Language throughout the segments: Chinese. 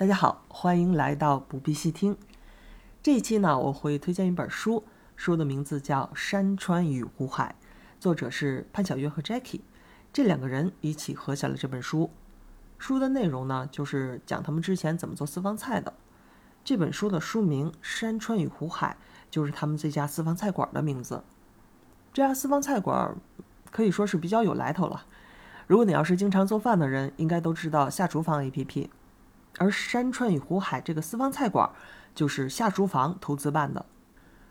大家好，欢迎来到不必细听。这一期呢，我会推荐一本书，书的名字叫《山川与湖海》，作者是潘晓月和 Jackie，这两个人一起合写了这本书。书的内容呢，就是讲他们之前怎么做私房菜的。这本书的书名《山川与湖海》就是他们这家私房菜馆的名字。这家私房菜馆可以说是比较有来头了。如果你要是经常做饭的人，应该都知道下厨房 APP。而山川与湖海这个私房菜馆，就是下厨房投资办的。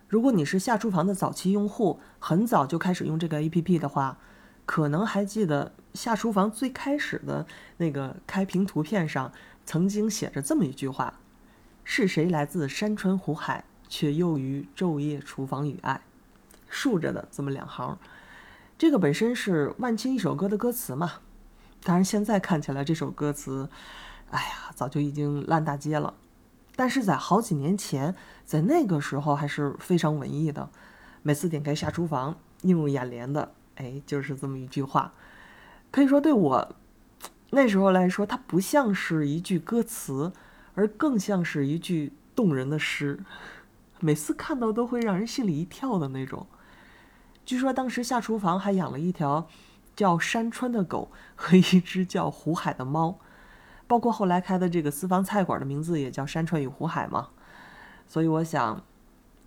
如果你是下厨房的早期用户，很早就开始用这个 APP 的话，可能还记得下厨房最开始的那个开屏图片上曾经写着这么一句话：“是谁来自山川湖海，却又于昼夜厨房与爱？”竖着的这么两行，这个本身是万青一首歌的歌词嘛。当然，现在看起来这首歌词。哎呀，早就已经烂大街了，但是在好几年前，在那个时候还是非常文艺的。每次点开下厨房，映入眼帘的，哎，就是这么一句话。可以说，对我那时候来说，它不像是一句歌词，而更像是一句动人的诗。每次看到都会让人心里一跳的那种。据说当时下厨房还养了一条叫山川的狗和一只叫湖海的猫。包括后来开的这个私房菜馆的名字也叫山川与湖海嘛，所以我想，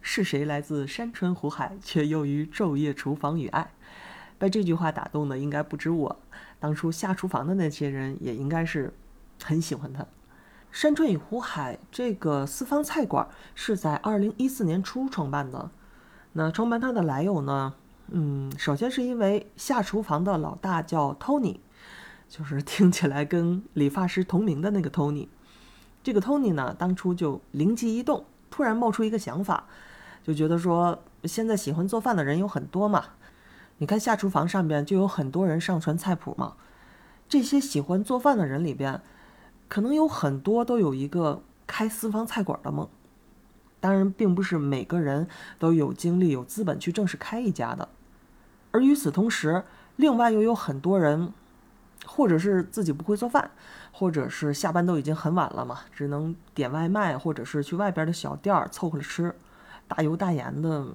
是谁来自山川湖海，却又于昼夜厨房与爱？被这句话打动的应该不止我，当初下厨房的那些人也应该是很喜欢它。山川与湖海这个私房菜馆是在二零一四年初创办的，那创办它的来由呢？嗯，首先是因为下厨房的老大叫 Tony。就是 听起来跟理发师同名的那个 Tony，这个 Tony 呢，当初就灵机一动，突然冒出一个想法，就觉得说现在喜欢做饭的人有很多嘛，你看下厨房上边就有很多人上传菜谱嘛，这些喜欢做饭的人里边，可能有很多都有一个开私房菜馆的梦，当然并不是每个人都有精力有资本去正式开一家的，而与此同时，另外又有很多人。或者是自己不会做饭，或者是下班都已经很晚了嘛，只能点外卖，或者是去外边的小店儿凑合着吃，大油大盐的，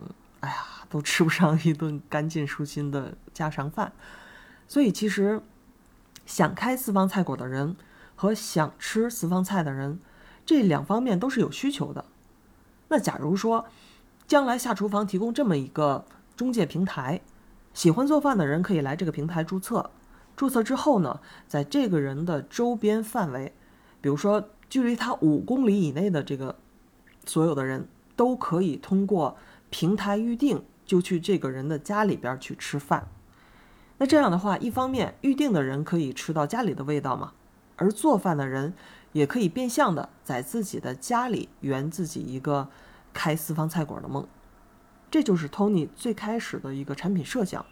哎呀，都吃不上一顿干净舒心的家常饭。所以其实，想开私房菜馆的人和想吃私房菜的人，这两方面都是有需求的。那假如说，将来下厨房提供这么一个中介平台，喜欢做饭的人可以来这个平台注册。注册之后呢，在这个人的周边范围，比如说距离他五公里以内的这个所有的人，都可以通过平台预定，就去这个人的家里边去吃饭。那这样的话，一方面预定的人可以吃到家里的味道嘛，而做饭的人也可以变相的在自己的家里圆自己一个开私房菜馆的梦。这就是 Tony 最开始的一个产品设想。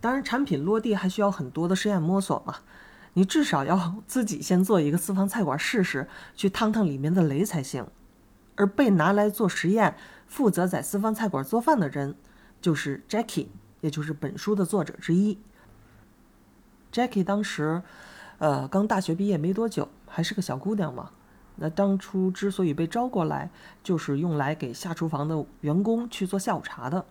当然，产品落地还需要很多的试验摸索嘛。你至少要自己先做一个私房菜馆试试，去趟趟里面的雷才行。而被拿来做实验、负责在私房菜馆做饭的人，就是 Jackie，也就是本书的作者之一。Jackie 当时，呃，刚大学毕业没多久，还是个小姑娘嘛。那当初之所以被招过来，就是用来给下厨房的员工去做下午茶的。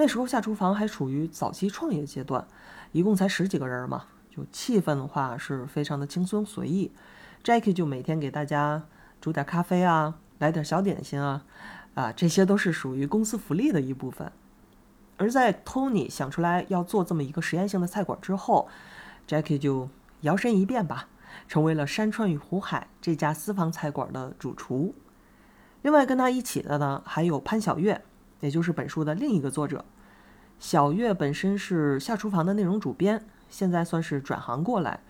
那时候下厨房还处于早期创业阶段，一共才十几个人嘛，就气氛的话是非常的轻松随意。Jackie 就每天给大家煮点咖啡啊，来点小点心啊，啊，这些都是属于公司福利的一部分。而在 Tony 想出来要做这么一个实验性的菜馆之后，Jackie 就摇身一变吧，成为了山川与湖海这家私房菜馆的主厨。另外跟他一起的呢，还有潘晓月。也就是本书的另一个作者，小月本身是下厨房的内容主编，现在算是转行过来。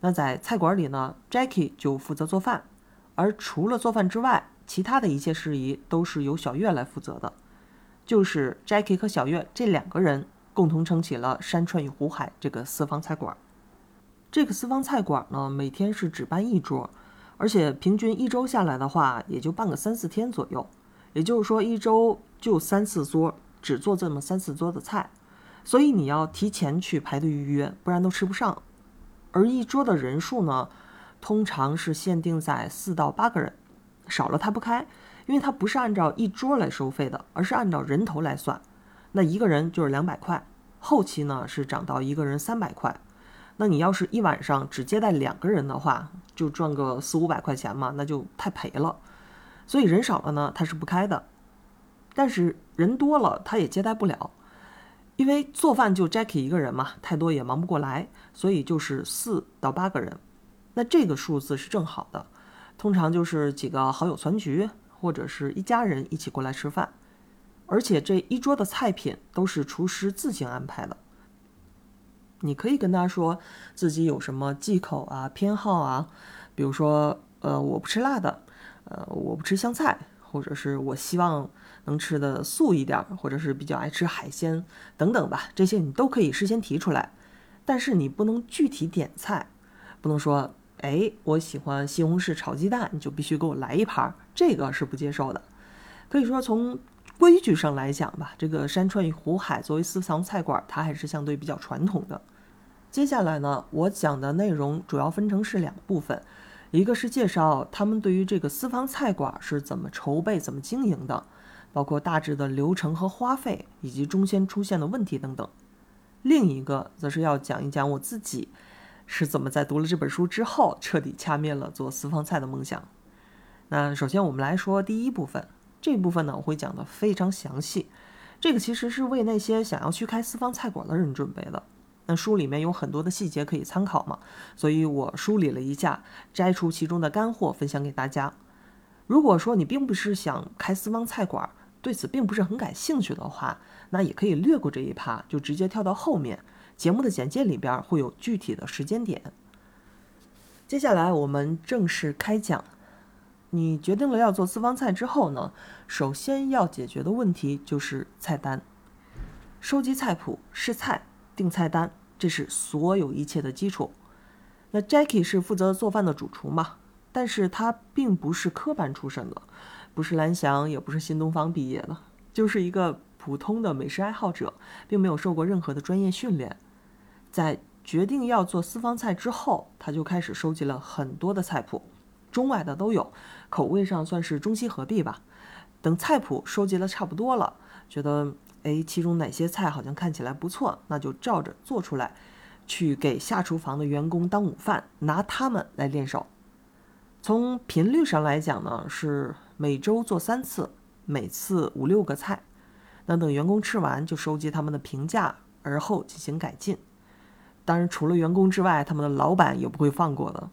那在菜馆里呢，Jackie 就负责做饭，而除了做饭之外，其他的一切事宜都是由小月来负责的。就是 Jackie 和小月这两个人共同撑起了山川与湖海这个私房菜馆。这个私房菜馆呢，每天是只办一桌，而且平均一周下来的话，也就办个三四天左右。也就是说，一周就三四桌，只做这么三四桌的菜，所以你要提前去排队预约，不然都吃不上。而一桌的人数呢，通常是限定在四到八个人，少了他不开，因为他不是按照一桌来收费的，而是按照人头来算。那一个人就是两百块，后期呢是涨到一个人三百块。那你要是一晚上只接待两个人的话，就赚个四五百块钱嘛，那就太赔了。所以人少了呢，他是不开的。但是人多了，他也接待不了，因为做饭就 Jackie 一个人嘛，太多也忙不过来，所以就是四到八个人。那这个数字是正好的，通常就是几个好友团局，或者是一家人一起过来吃饭，而且这一桌的菜品都是厨师自行安排的。你可以跟他说自己有什么忌口啊、偏好啊，比如说，呃，我不吃辣的，呃，我不吃香菜，或者是我希望能吃的素一点，或者是比较爱吃海鲜等等吧，这些你都可以事先提出来，但是你不能具体点菜，不能说。哎，我喜欢西红柿炒鸡蛋，你就必须给我来一盘，这个是不接受的。可以说从规矩上来讲吧，这个山川与湖海作为私房菜馆，它还是相对比较传统的。接下来呢，我讲的内容主要分成是两部分，一个是介绍他们对于这个私房菜馆是怎么筹备、怎么经营的，包括大致的流程和花费，以及中间出现的问题等等。另一个则是要讲一讲我自己。是怎么在读了这本书之后彻底掐灭了做私房菜的梦想？那首先我们来说第一部分，这部分呢我会讲的非常详细。这个其实是为那些想要去开私房菜馆的人准备的。那书里面有很多的细节可以参考嘛，所以我梳理了一下，摘出其中的干货分享给大家。如果说你并不是想开私房菜馆，对此并不是很感兴趣的话，那也可以略过这一趴，就直接跳到后面。节目的简介里边会有具体的时间点。接下来我们正式开讲。你决定了要做私房菜之后呢，首先要解决的问题就是菜单。收集菜谱、试菜、订菜单，这是所有一切的基础。那 Jackie 是负责做饭的主厨嘛，但是他并不是科班出身的，不是蓝翔，也不是新东方毕业的，就是一个普通的美食爱好者，并没有受过任何的专业训练。在决定要做私房菜之后，他就开始收集了很多的菜谱，中外的都有，口味上算是中西合璧吧。等菜谱收集的差不多了，觉得哎，其中哪些菜好像看起来不错，那就照着做出来，去给下厨房的员工当午饭，拿他们来练手。从频率上来讲呢，是每周做三次，每次五六个菜。那等员工吃完，就收集他们的评价，而后进行改进。当然，除了员工之外，他们的老板也不会放过的。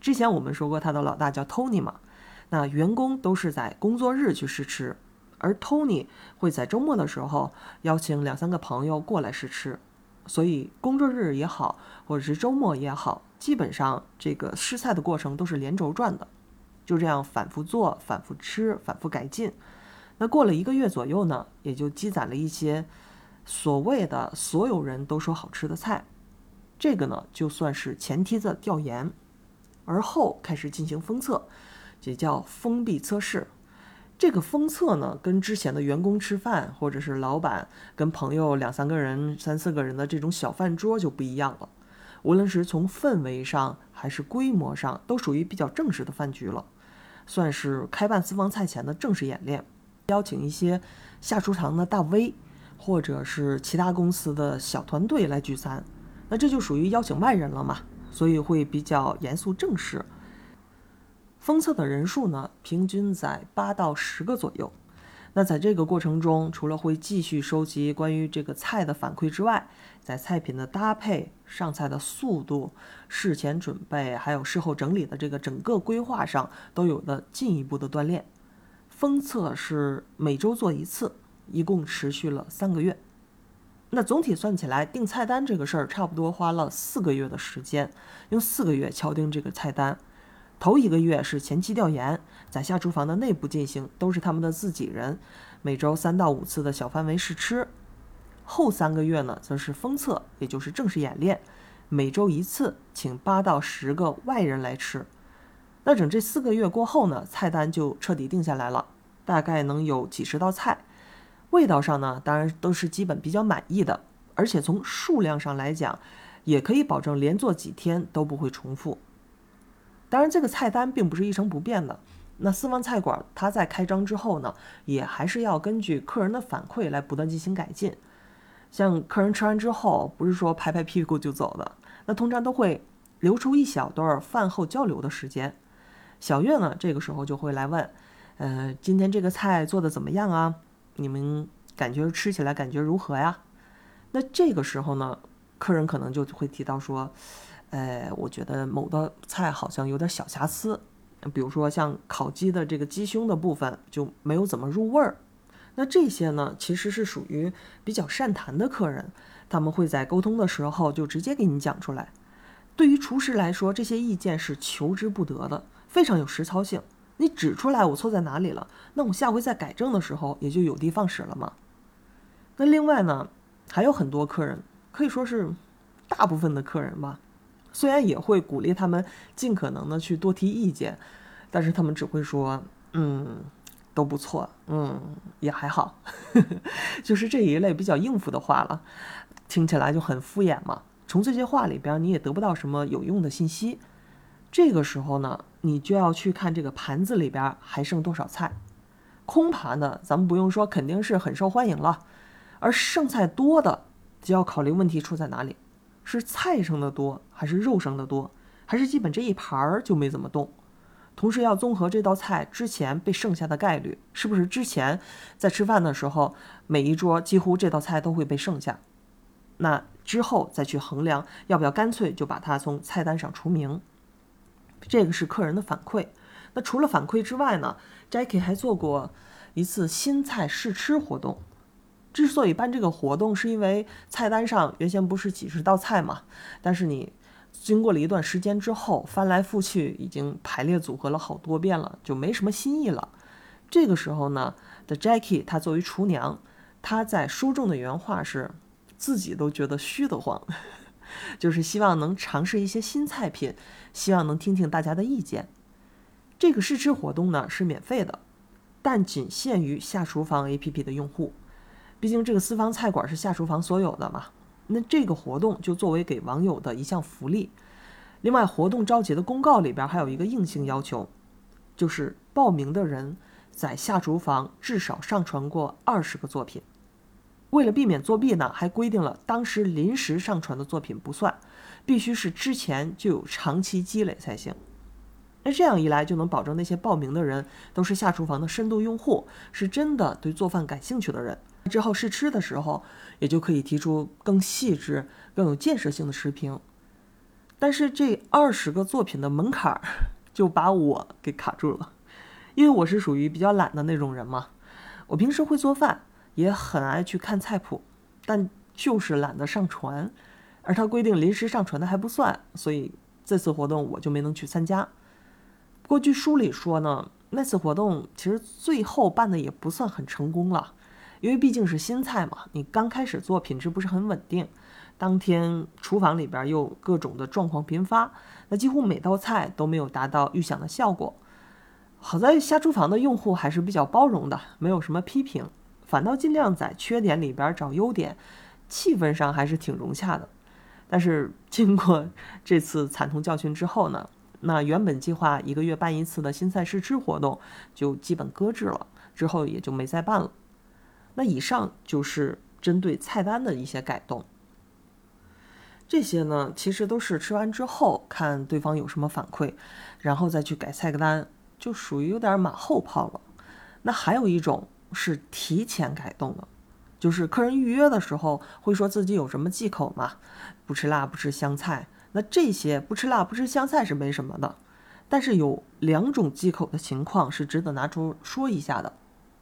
之前我们说过，他的老大叫 Tony 嘛。那员工都是在工作日去试吃，而 Tony 会在周末的时候邀请两三个朋友过来试吃。所以工作日也好，或者是周末也好，基本上这个试菜的过程都是连轴转的，就这样反复做、反复吃、反复改进。那过了一个月左右呢，也就积攒了一些所谓的所有人都说好吃的菜。这个呢，就算是前梯子调研，而后开始进行封测，也叫封闭测试。这个封测呢，跟之前的员工吃饭，或者是老板跟朋友两三个人、三四个人的这种小饭桌就不一样了。无论是从氛围上还是规模上，都属于比较正式的饭局了，算是开办私房菜前的正式演练。邀请一些下厨房的大 V，或者是其他公司的小团队来聚餐。那这就属于邀请外人了嘛，所以会比较严肃正式。封测的人数呢，平均在八到十个左右。那在这个过程中，除了会继续收集关于这个菜的反馈之外，在菜品的搭配、上菜的速度、事前准备，还有事后整理的这个整个规划上，都有了进一步的锻炼。封测是每周做一次，一共持续了三个月。那总体算起来，定菜单这个事儿差不多花了四个月的时间，用四个月敲定这个菜单。头一个月是前期调研，在下厨房的内部进行，都是他们的自己人，每周三到五次的小范围试吃。后三个月呢，则是封测，也就是正式演练，每周一次，请八到十个外人来吃。那整这四个月过后呢，菜单就彻底定下来了，大概能有几十道菜。味道上呢，当然都是基本比较满意的，而且从数量上来讲，也可以保证连做几天都不会重复。当然，这个菜单并不是一成不变的。那私房菜馆它在开张之后呢，也还是要根据客人的反馈来不断进行改进。像客人吃完之后，不是说拍拍屁股就走的，那通常都会留出一小段饭后交流的时间。小月呢，这个时候就会来问，呃，今天这个菜做的怎么样啊？你们感觉吃起来感觉如何呀？那这个时候呢，客人可能就会提到说，哎，我觉得某道菜好像有点小瑕疵，比如说像烤鸡的这个鸡胸的部分就没有怎么入味儿。那这些呢，其实是属于比较善谈的客人，他们会在沟通的时候就直接给你讲出来。对于厨师来说，这些意见是求之不得的，非常有实操性。你指出来我错在哪里了，那我下回再改正的时候也就有的放矢了嘛。那另外呢，还有很多客人，可以说是大部分的客人吧，虽然也会鼓励他们尽可能的去多提意见，但是他们只会说，嗯。都不错，嗯，也还好，就是这一类比较应付的话了，听起来就很敷衍嘛。从这些话里边，你也得不到什么有用的信息。这个时候呢，你就要去看这个盘子里边还剩多少菜。空盘的，咱们不用说，肯定是很受欢迎了。而剩菜多的，就要考虑问题出在哪里：是菜剩的多，还是肉剩的多，还是基本这一盘儿就没怎么动？同时要综合这道菜之前被剩下的概率，是不是之前在吃饭的时候每一桌几乎这道菜都会被剩下？那之后再去衡量要不要干脆就把它从菜单上除名。这个是客人的反馈。那除了反馈之外呢，Jackie 还做过一次新菜试吃活动。之所以办这个活动，是因为菜单上原先不是几十道菜嘛，但是你。经过了一段时间之后，翻来覆去已经排列组合了好多遍了，就没什么新意了。这个时候呢的 Jackie，她作为厨娘，她在书中的原话是，自己都觉得虚得慌，就是希望能尝试一些新菜品，希望能听听大家的意见。这个试吃活动呢是免费的，但仅限于下厨房 APP 的用户，毕竟这个私房菜馆是下厨房所有的嘛。那这个活动就作为给网友的一项福利。另外，活动召集的公告里边还有一个硬性要求，就是报名的人在下厨房至少上传过二十个作品。为了避免作弊呢，还规定了当时临时上传的作品不算，必须是之前就有长期积累才行。那这样一来，就能保证那些报名的人都是下厨房的深度用户，是真的对做饭感兴趣的人。之后试吃的时候，也就可以提出更细致、更有建设性的食评。但是这二十个作品的门槛儿 就把我给卡住了，因为我是属于比较懒的那种人嘛。我平时会做饭，也很爱去看菜谱，但就是懒得上传。而他规定临时上传的还不算，所以这次活动我就没能去参加。不过据书里说呢，那次活动其实最后办的也不算很成功了。因为毕竟是新菜嘛，你刚开始做品质不是很稳定，当天厨房里边又各种的状况频发，那几乎每道菜都没有达到预想的效果。好在下厨房的用户还是比较包容的，没有什么批评，反倒尽量在缺点里边找优点，气氛上还是挺融洽的。但是 经过这次惨痛教训之后呢，那原本计划一个月办一次的新菜试吃活动就基本搁置了，之后也就没再办了。那以上就是针对菜单的一些改动，这些呢其实都是吃完之后看对方有什么反馈，然后再去改菜单，就属于有点马后炮了。那还有一种是提前改动的，就是客人预约的时候会说自己有什么忌口嘛，不吃辣、不吃香菜。那这些不吃辣、不吃香菜是没什么的，但是有两种忌口的情况是值得拿出说一下的。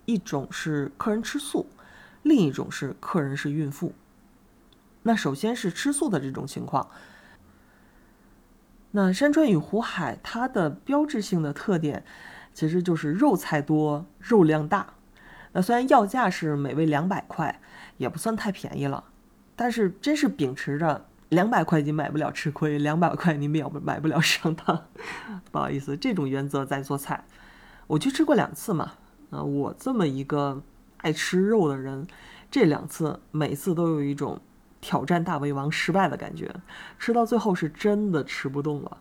一种是客人吃素，另一种是客人是孕妇。那首先是吃素的这种情况，那山川与湖海它的标志性的特点，其实就是肉菜多，肉量大。那虽然要价是每位两百块，也不算太便宜了，但是真是秉持着两百块你买不了吃亏，两百块你秒买不了上当，不好意思，这种原则在做菜。我去吃过两次嘛。啊，我这么一个爱吃肉的人，这两次每次都有一种挑战大胃王失败的感觉，吃到最后是真的吃不动了，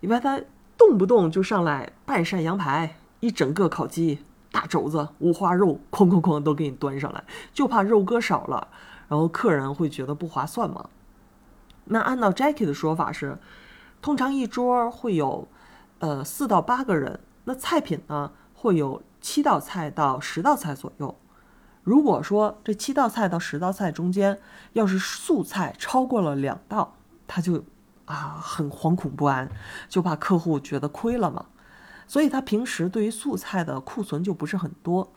因为他动不动就上来半扇羊排、一整个烤鸡、大肘子、五花肉，哐哐哐都给你端上来，就怕肉割少了，然后客人会觉得不划算嘛。那按照 Jackie 的说法是，通常一桌会有呃四到八个人，那菜品呢会有七道菜到十道菜左右。如果说这七道菜到十道菜中间要是素菜超过了两道，他就啊很惶恐不安，就怕客户觉得亏了嘛。所以他平时对于素菜的库存就不是很多。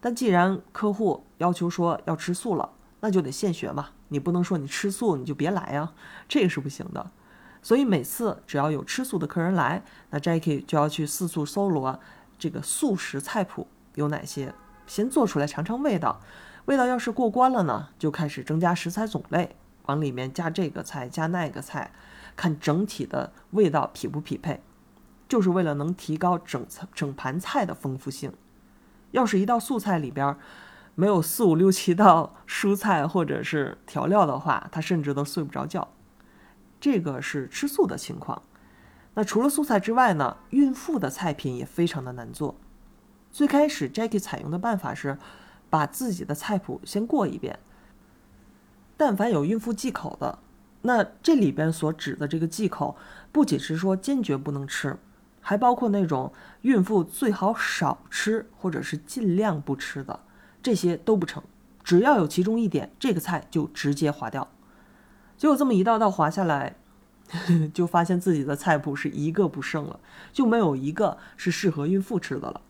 但既然客户要求说要吃素了，那就得现学嘛。你不能说你吃素你就别来呀，这个是不行的。所以每次只要有吃素的客人来，那 Jackie 就要去四处搜罗这个素食菜谱有哪些。先做出来尝尝味道，味道要是过关了呢，就开始增加食材种类，往里面加这个菜加那个菜，看整体的味道匹不匹配，就是为了能提高整整盘菜的丰富性。要是一道素菜里边没有四五六七道蔬菜或者是调料的话，他甚至都睡不着觉。这个是吃素的情况。那除了素菜之外呢，孕妇的菜品也非常的难做。最开始，Jackie 采用的办法是把自己的菜谱先过一遍。但凡有孕妇忌口的，那这里边所指的这个忌口，不仅是说坚决不能吃，还包括那种孕妇最好少吃或者是尽量不吃的，这些都不成。只要有其中一点，这个菜就直接划掉。结果这么一道道划下来，就发现自己的菜谱是一个不剩了，就没有一个是适合孕妇吃的了。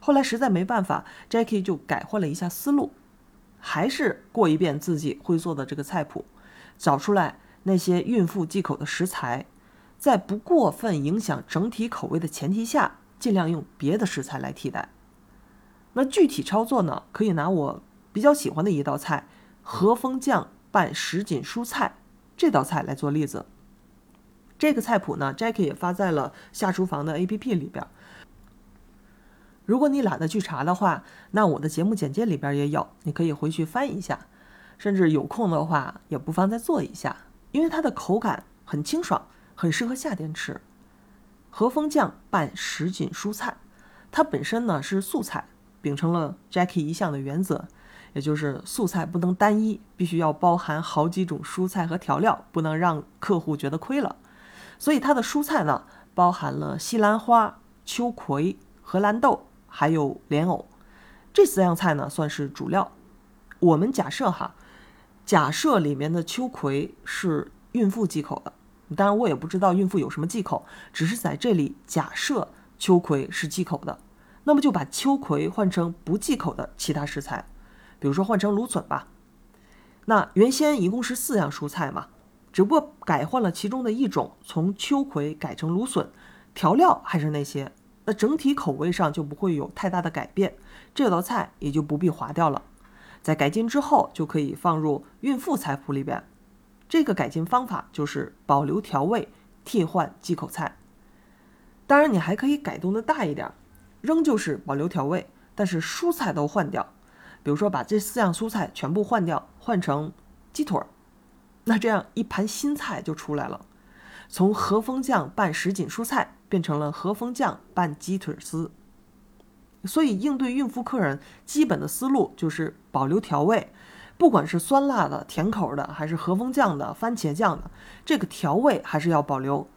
后来实在没办法，Jackie 就改换了一下思路，还是过一遍自己会做的这个菜谱，找出来那些孕妇忌口的食材，在不过分影响整体口味的前提下，尽量用别的食材来替代。那具体操作呢？可以拿我比较喜欢的一道菜——和风酱拌什锦蔬菜这道菜来做例子。这个菜谱呢，Jackie 也发在了下厨房的 APP 里边。如果你懒得去查的话，那我的节目简介里边也有，你可以回去翻一下。甚至有空的话，也不妨再做一下，因为它的口感很清爽，很适合夏天吃。和风酱拌什锦蔬菜，它本身呢是素菜，秉承了 Jackie 一向的原则，也就是素菜不能单一，必须要包含好几种蔬菜和调料，不能让客户觉得亏了。所以它的蔬菜呢，包含了西兰花、秋葵、荷兰豆。还有莲藕，这四样菜呢算是主料。我们假设哈，假设里面的秋葵是孕妇忌口的，当然我也不知道孕妇有什么忌口，只是在这里假设秋葵是忌口的，那么就把秋葵换成不忌口的其他食材，比如说换成芦笋吧。那原先一共是四样蔬菜嘛，只不过改换了其中的一种，从秋葵改成芦笋，调料还是那些。那整体口味上就不会有太大的改变，这道菜也就不必划掉了。在改进之后，就可以放入孕妇菜谱里边。这个改进方法就是保留调味，替换忌口菜。当然，你还可以改动的大一点，仍旧是保留调味，但是蔬菜都换掉。比如说，把这四样蔬菜全部换掉，换成鸡腿，那这样一盘新菜就出来了。从和风酱拌什锦蔬菜变成了和风酱拌鸡腿丝，所以应对孕妇客人，基本的思路就是保留调味，不管是酸辣的、甜口的，还是和风酱的、番茄酱的，这个调味还是要保留，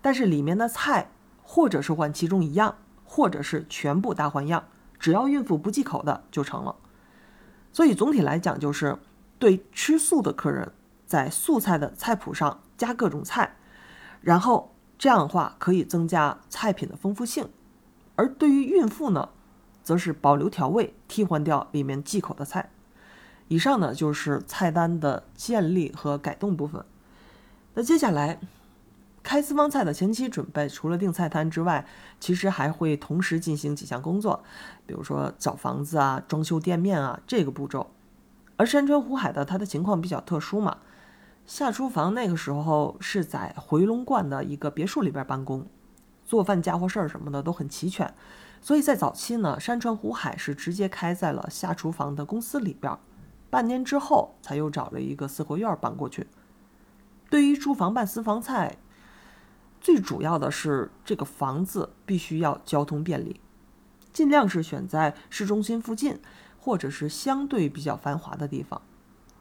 但是里面的菜或者是换其中一样，或者是全部大换样，只要孕妇不忌口的就成了。所以总体来讲，就是对吃素的客人，在素菜的菜谱上加各种菜。然后这样的话可以增加菜品的丰富性，而对于孕妇呢，则是保留调味，替换掉里面忌口的菜。以上呢就是菜单的建立和改动部分。那接下来开私房菜的前期准备，除了定菜单之外，其实还会同时进行几项工作，比如说找房子啊、装修店面啊这个步骤。而山川湖海的它的情况比较特殊嘛。下厨房那个时候是在回龙观的一个别墅里边办公，做饭家伙事儿什么的都很齐全，所以在早期呢，山川湖海是直接开在了下厨房的公司里边，半年之后才又找了一个四合院搬过去。对于租房办私房菜，最主要的是这个房子必须要交通便利，尽量是选在市中心附近，或者是相对比较繁华的地方。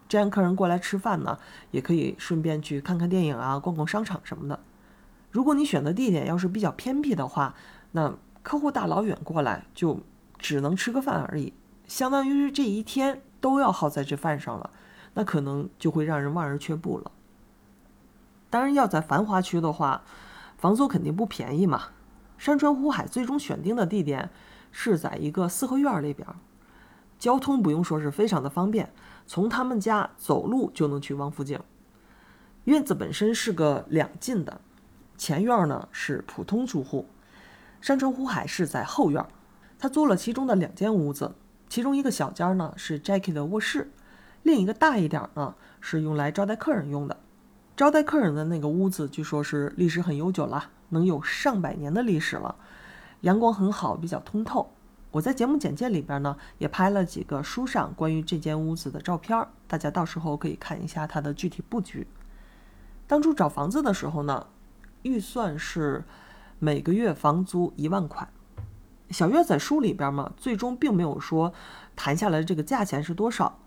这样客人过来吃饭呢，也可以顺便去看看电影啊，逛逛商场什么的。如果你选的地点要是比较偏僻的话，那客户大老远过来就只能吃个饭而已，相当于是这一天都要耗在这饭上了，那可能就会让人望而却步了。当然，要在繁华区的话，房租肯定不便宜嘛。山川湖海最终选定的地点是在一个四合院里边，交通不用说是非常的方便，从他们家走路就能去王府井。院子本身是个两进的，前院呢是普通住户，山川湖海是在后院。他租了其中的两间屋子，其中一个小间呢是 Jackie 的卧室，另一个大一点呢是用来招待客人用的。招待客人的那个屋子，据说是历史很悠久了，能有上百年的历史了，阳光很好，比较通透。我在节目简介里边呢，也拍了几个书上关于这间屋子的照片，大家到时候可以看一下它的具体布局。当初找房子的时候呢，预算是每个月房租一万块。小月在书里边嘛，最终并没有说谈下来这个价钱是多少，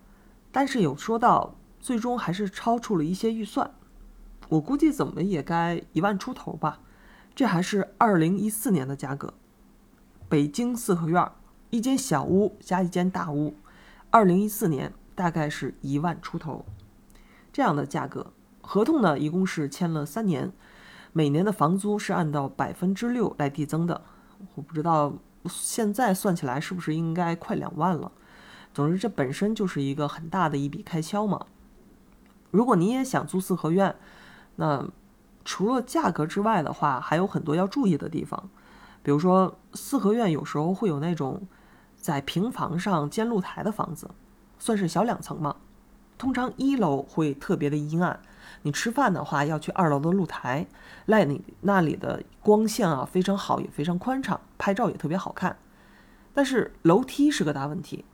但是有说到最终还是超出了一些预算。我估计怎么也该一万出头吧，这还是二零一四年的价格。北京四合院，一间小屋加一间大屋，二零一四年大概是一万出头，这样的价格。合同呢，一共是签了三年，每年的房租是按照百分之六来递增的。我不知道现在算起来是不是应该快两万了。总之，这本身就是一个很大的一笔开销嘛。如果你也想租四合院，那除了价格之外的话，还有很多要注意的地方，比如说四合院有时候会有那种在平房上建露台的房子，算是小两层嘛。通常一楼会特别的阴暗，你吃饭的话要去二楼的露台，那你那里的光线啊非常好，也非常宽敞，拍照也特别好看。但是楼梯是个大问题，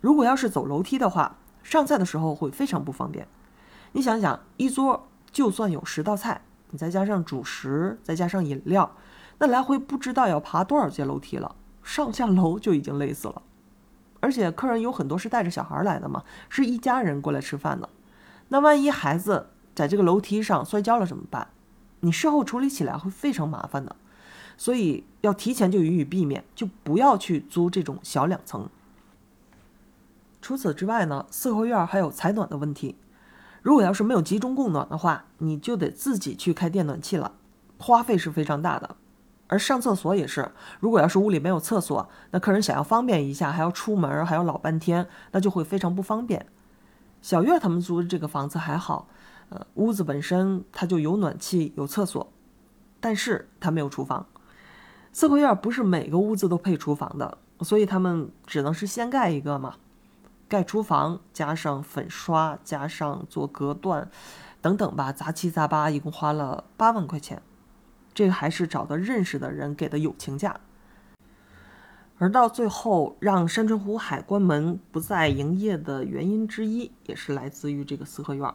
如果要是走楼梯的话，上菜的时候会非常不方便。你想想，一桌。就算有十道菜，你再加上主食，再加上饮料，那来回不知道要爬多少阶楼梯了，上下楼就已经累死了。而且客人有很多是带着小孩来的嘛，是一家人过来吃饭的。那万一孩子在这个楼梯上摔跤了怎么办？你事后处理起来会非常麻烦的。所以要提前就予以避免，就不要去租这种小两层。除此之外呢，四合院还有采暖的问题。如果要是没有集中供暖的话，你就得自己去开电暖气了，花费是非常大的。而上厕所也是，如果要是屋里没有厕所，那客人想要方便一下，还要出门，还要老半天，那就会非常不方便。小月他们租的这个房子还好，呃，屋子本身它就有暖气、有厕所，但是它没有厨房。四合院不是每个屋子都配厨房的，所以他们只能是先盖一个嘛。盖厨房，加上粉刷，加上做隔断，等等吧，杂七杂八，一共花了八万块钱。这个还是找的认识的人给的友情价。而到最后，让山川湖海关门不再营业的原因之一，也是来自于这个四合院。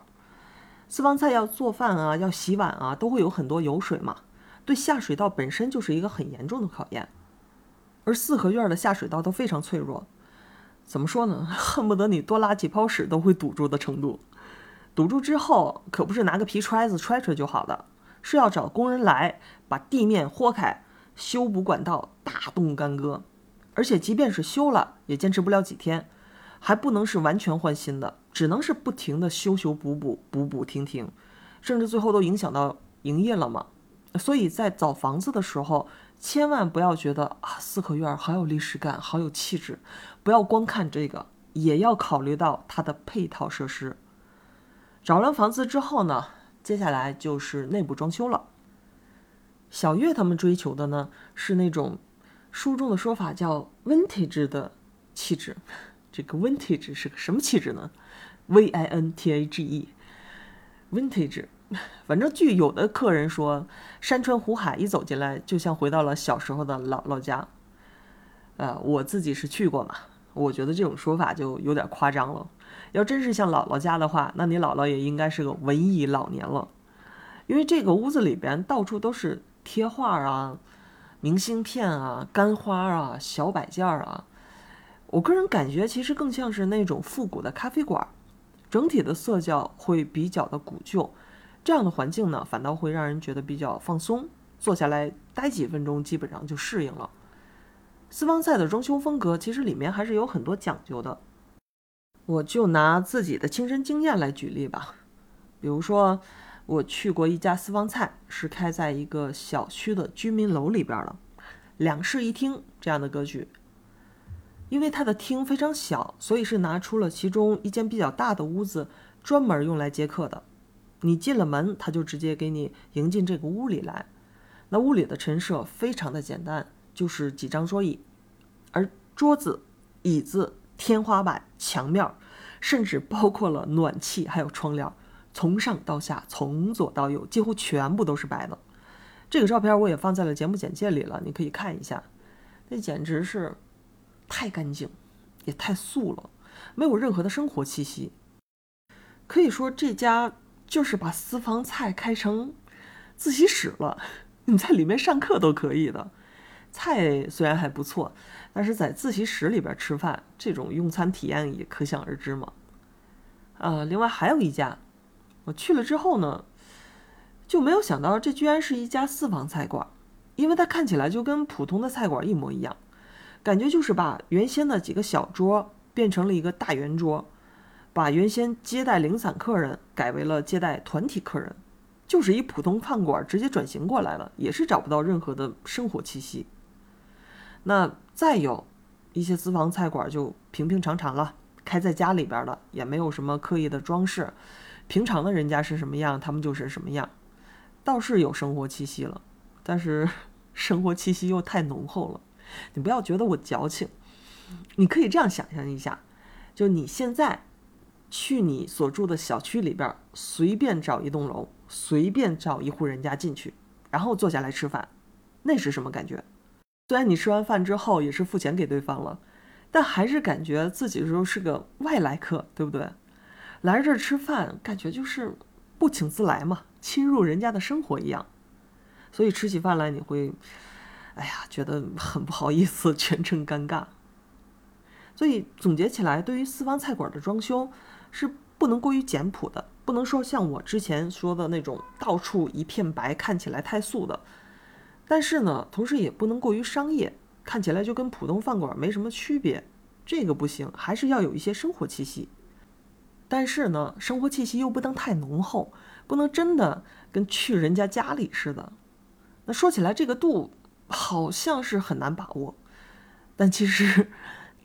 私房菜要做饭啊，要洗碗啊，都会有很多油水嘛，对下水道本身就是一个很严重的考验。而四合院的下水道都非常脆弱。怎么说呢？恨不得你多拉几泡屎都会堵住的程度。堵住之后，可不是拿个皮揣子揣揣就好的，是要找工人来把地面豁开，修补管道，大动干戈。而且即便是修了，也坚持不了几天，还不能是完全换新的，只能是不停的修修补补，补补停停，甚至最后都影响到营业了嘛。所以在找房子的时候。千万不要觉得啊，四合院好有历史感，好有气质，不要光看这个，也要考虑到它的配套设施。找完房子之后呢，接下来就是内部装修了。小月他们追求的呢是那种书中的说法叫 vintage 的气质。这个 vintage 是个什么气质呢？V I N T A G E，vintage。反正据有的客人说，山川湖海一走进来，就像回到了小时候的老老家。呃，我自己是去过嘛，我觉得这种说法就有点夸张了。要真是像姥姥家的话，那你姥姥也应该是个文艺老年了。因为这个屋子里边到处都是贴画啊、明信片啊、干花啊、小摆件啊。我个人感觉，其实更像是那种复古的咖啡馆，整体的色调会比较的古旧。这样的环境呢，反倒会让人觉得比较放松，坐下来待几分钟，基本上就适应了。私房菜的装修风格，其实里面还是有很多讲究的。我就拿自己的亲身经验来举例吧，比如说，我去过一家私房菜，是开在一个小区的居民楼里边的，两室一厅这样的格局。因为它的厅非常小，所以是拿出了其中一间比较大的屋子，专门用来接客的。你进了门，他就直接给你迎进这个屋里来。那屋里的陈设非常的简单，就是几张桌椅，而桌子、椅子、天花板、墙面，甚至包括了暖气还有窗帘，从上到下，从左到右，几乎全部都是白的。这个照片我也放在了节目简介里了，你可以看一下。那简直是。太干净，也太素了，没有任何的生活气息。可以说这家就是把私房菜开成自习室了，你在里面上课都可以的。菜虽然还不错，但是在自习室里边吃饭，这种用餐体验也可想而知嘛。啊，另外还有一家，我去了之后呢，就没有想到这居然是一家私房菜馆，因为它看起来就跟普通的菜馆一模一样。感觉就是把原先的几个小桌变成了一个大圆桌，把原先接待零散客人改为了接待团体客人，就是一普通饭馆直接转型过来了，也是找不到任何的生活气息。那再有一些私房菜馆就平平常常了，开在家里边的，也没有什么刻意的装饰，平常的人家是什么样，他们就是什么样，倒是有生活气息了，但是 生活气息又太浓厚了。你不要觉得我矫情，你可以这样想象一下，就你现在去你所住的小区里边，随便找一栋楼，随便找一户人家进去，然后坐下来吃饭，那是什么感觉？虽然你吃完饭之后也是付钱给对方了，但还是感觉自己就是个外来客，对不对？来这儿吃饭，感觉就是不请自来嘛，侵入人家的生活一样，所以吃起饭来你会。哎呀，觉得很不好意思，全程尴尬。所以总结起来，对于私房菜馆的装修是不能过于简朴的，不能说像我之前说的那种到处一片白，看起来太素的。但是呢，同时也不能过于商业，看起来就跟普通饭馆没什么区别。这个不行，还是要有一些生活气息。但是呢，生活气息又不能太浓厚，不能真的跟去人家家里似的。那说起来，这个度。好像是很难把握，但其实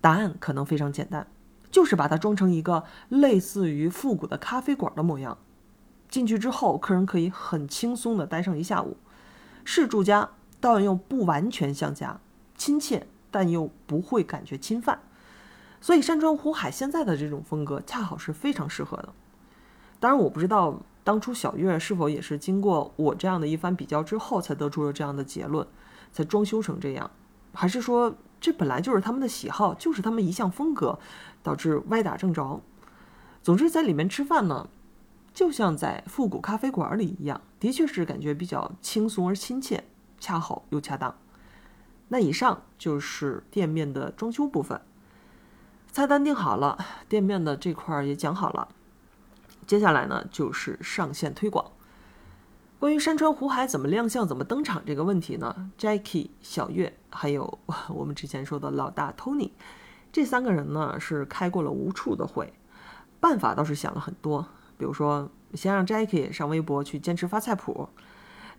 答案可能非常简单，就是把它装成一个类似于复古的咖啡馆的模样。进去之后，客人可以很轻松的待上一下午，是住家，但又不完全像家，亲切但又不会感觉侵犯。所以山川湖海现在的这种风格，恰好是非常适合的。当然，我不知道当初小月是否也是经过我这样的一番比较之后，才得出了这样的结论。才装修成这样，还是说这本来就是他们的喜好，就是他们一向风格，导致歪打正着。总之，在里面吃饭呢，就像在复古咖啡馆里一样，的确是感觉比较轻松而亲切，恰好又恰当。那以上就是店面的装修部分，菜单定好了，店面的这块儿也讲好了，接下来呢就是上线推广。关于山川湖海怎么亮相、怎么登场这个问题呢？Jackie、小月还有我们之前说的老大 Tony，这三个人呢是开过了无数的会，办法倒是想了很多。比如说，先让 Jackie 上微博去坚持发菜谱，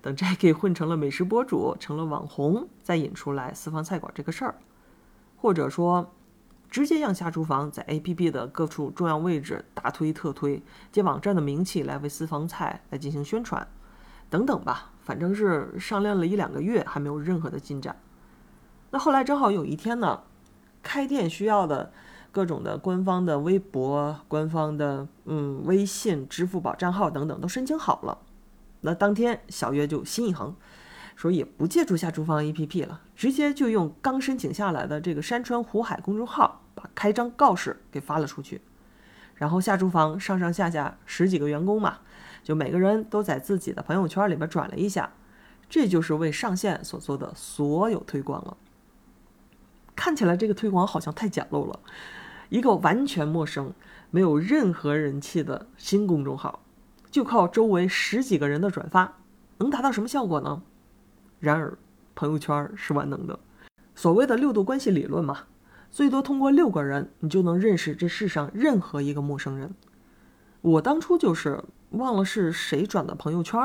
等 Jackie 混成了美食博主、成了网红，再引出来私房菜馆这个事儿；或者说，直接让下厨房在 APP 的各处重要位置大推特推，借网站的名气来为私房菜来进行宣传。等等吧，反正是商量了一两个月，还没有任何的进展。那后来正好有一天呢，开店需要的各种的官方的微博、官方的嗯微信、支付宝账号等等都申请好了。那当天小月就心一横，说也不借助下厨房 APP 了，直接就用刚申请下来的这个山川湖海公众号把开张告示给发了出去。然后下厨房上上下下十几个员工嘛。就每个人都在自己的朋友圈里边转了一下，这就是为上线所做的所有推广了。看起来这个推广好像太简陋了，一个完全陌生、没有任何人气的新公众号，就靠周围十几个人的转发，能达到什么效果呢？然而，朋友圈是万能的，所谓的六度关系理论嘛，最多通过六个人，你就能认识这世上任何一个陌生人。我当初就是忘了是谁转的朋友圈，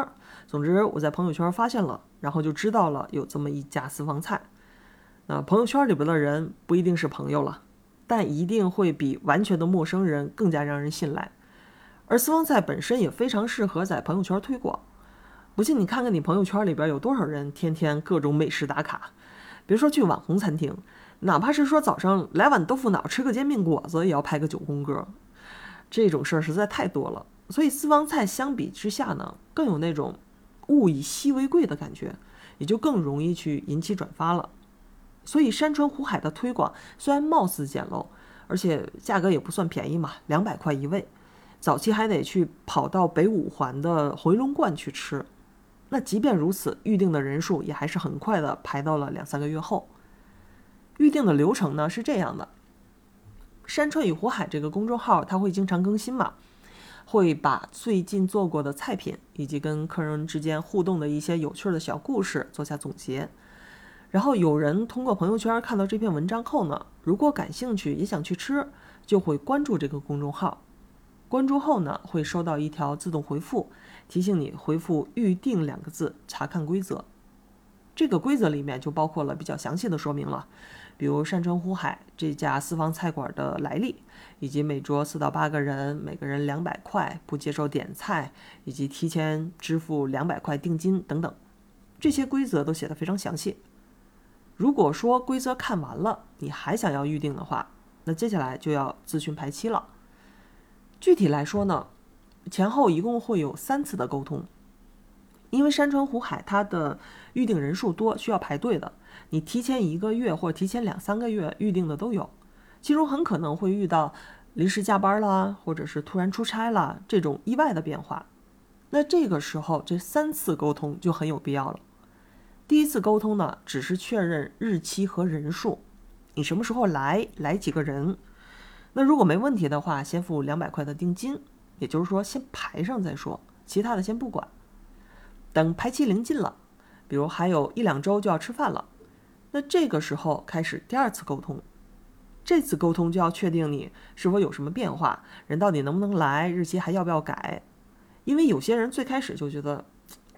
总之我在朋友圈发现了，然后就知道了有这么一家私房菜。那朋友圈里边的人不一定是朋友了，但一定会比完全的陌生人更加让人信赖。而私房菜本身也非常适合在朋友圈推广。不信你看看你朋友圈里边有多少人天天各种美食打卡，别说去网红餐厅，哪怕是说早上来碗豆腐脑吃个煎饼果子，也要拍个九宫格。这种事儿实在太多了，所以私房菜相比之下呢，更有那种物以稀为贵的感觉，也就更容易去引起转发了。所以山川湖海的推广虽然貌似简陋，而且价格也不算便宜嘛，两百块一位。早期还得去跑到北五环的回龙观去吃。那即便如此，预定的人数也还是很快的排到了两三个月后。预定的流程呢是这样的：山川与湖海这个公众号它会经常更新嘛，会把最近做过的菜品以及跟客人之间互动的一些有趣的小故事做下总结。然后有人通过朋友圈看到这篇文章后呢，如果感兴趣也想去吃，就会关注这个公众号。关注后呢，会收到一条自动回复，提醒你回复“预定”两个字，查看规则。这个规则里面就包括了比较详细的说明了，比如山川湖海这家私房菜馆的来历，以及每桌四到八个人，每个人两百块，不接受点菜，以及提前支付两百块定金等等，这些规则都写的非常详细。如果说规则看完了，你还想要预定的话，那接下来就要咨询排期了。具体来说呢，前后一共会有三次的沟通。因为山川湖海它的预定人数多，需要排队的，你提前一个月或提前两三个月预定的都有，其中很可能会遇到临时加班啦，或者是突然出差啦这种意外的变化。那这个时候这三次沟通就很有必要了。第一次沟通呢，只是确认日期和人数，你什么时候来，来几个人。那如果没问题的话，先付两百块的定金，也就是说先排上再说，其他的先不管。等排期临近了，比如还有一两周就要吃饭了，那这个时候开始第二次沟通。这次沟通就要确定你是否有什么变化，人到底能不能来，日期还要不要改。因为有些人最开始就觉得。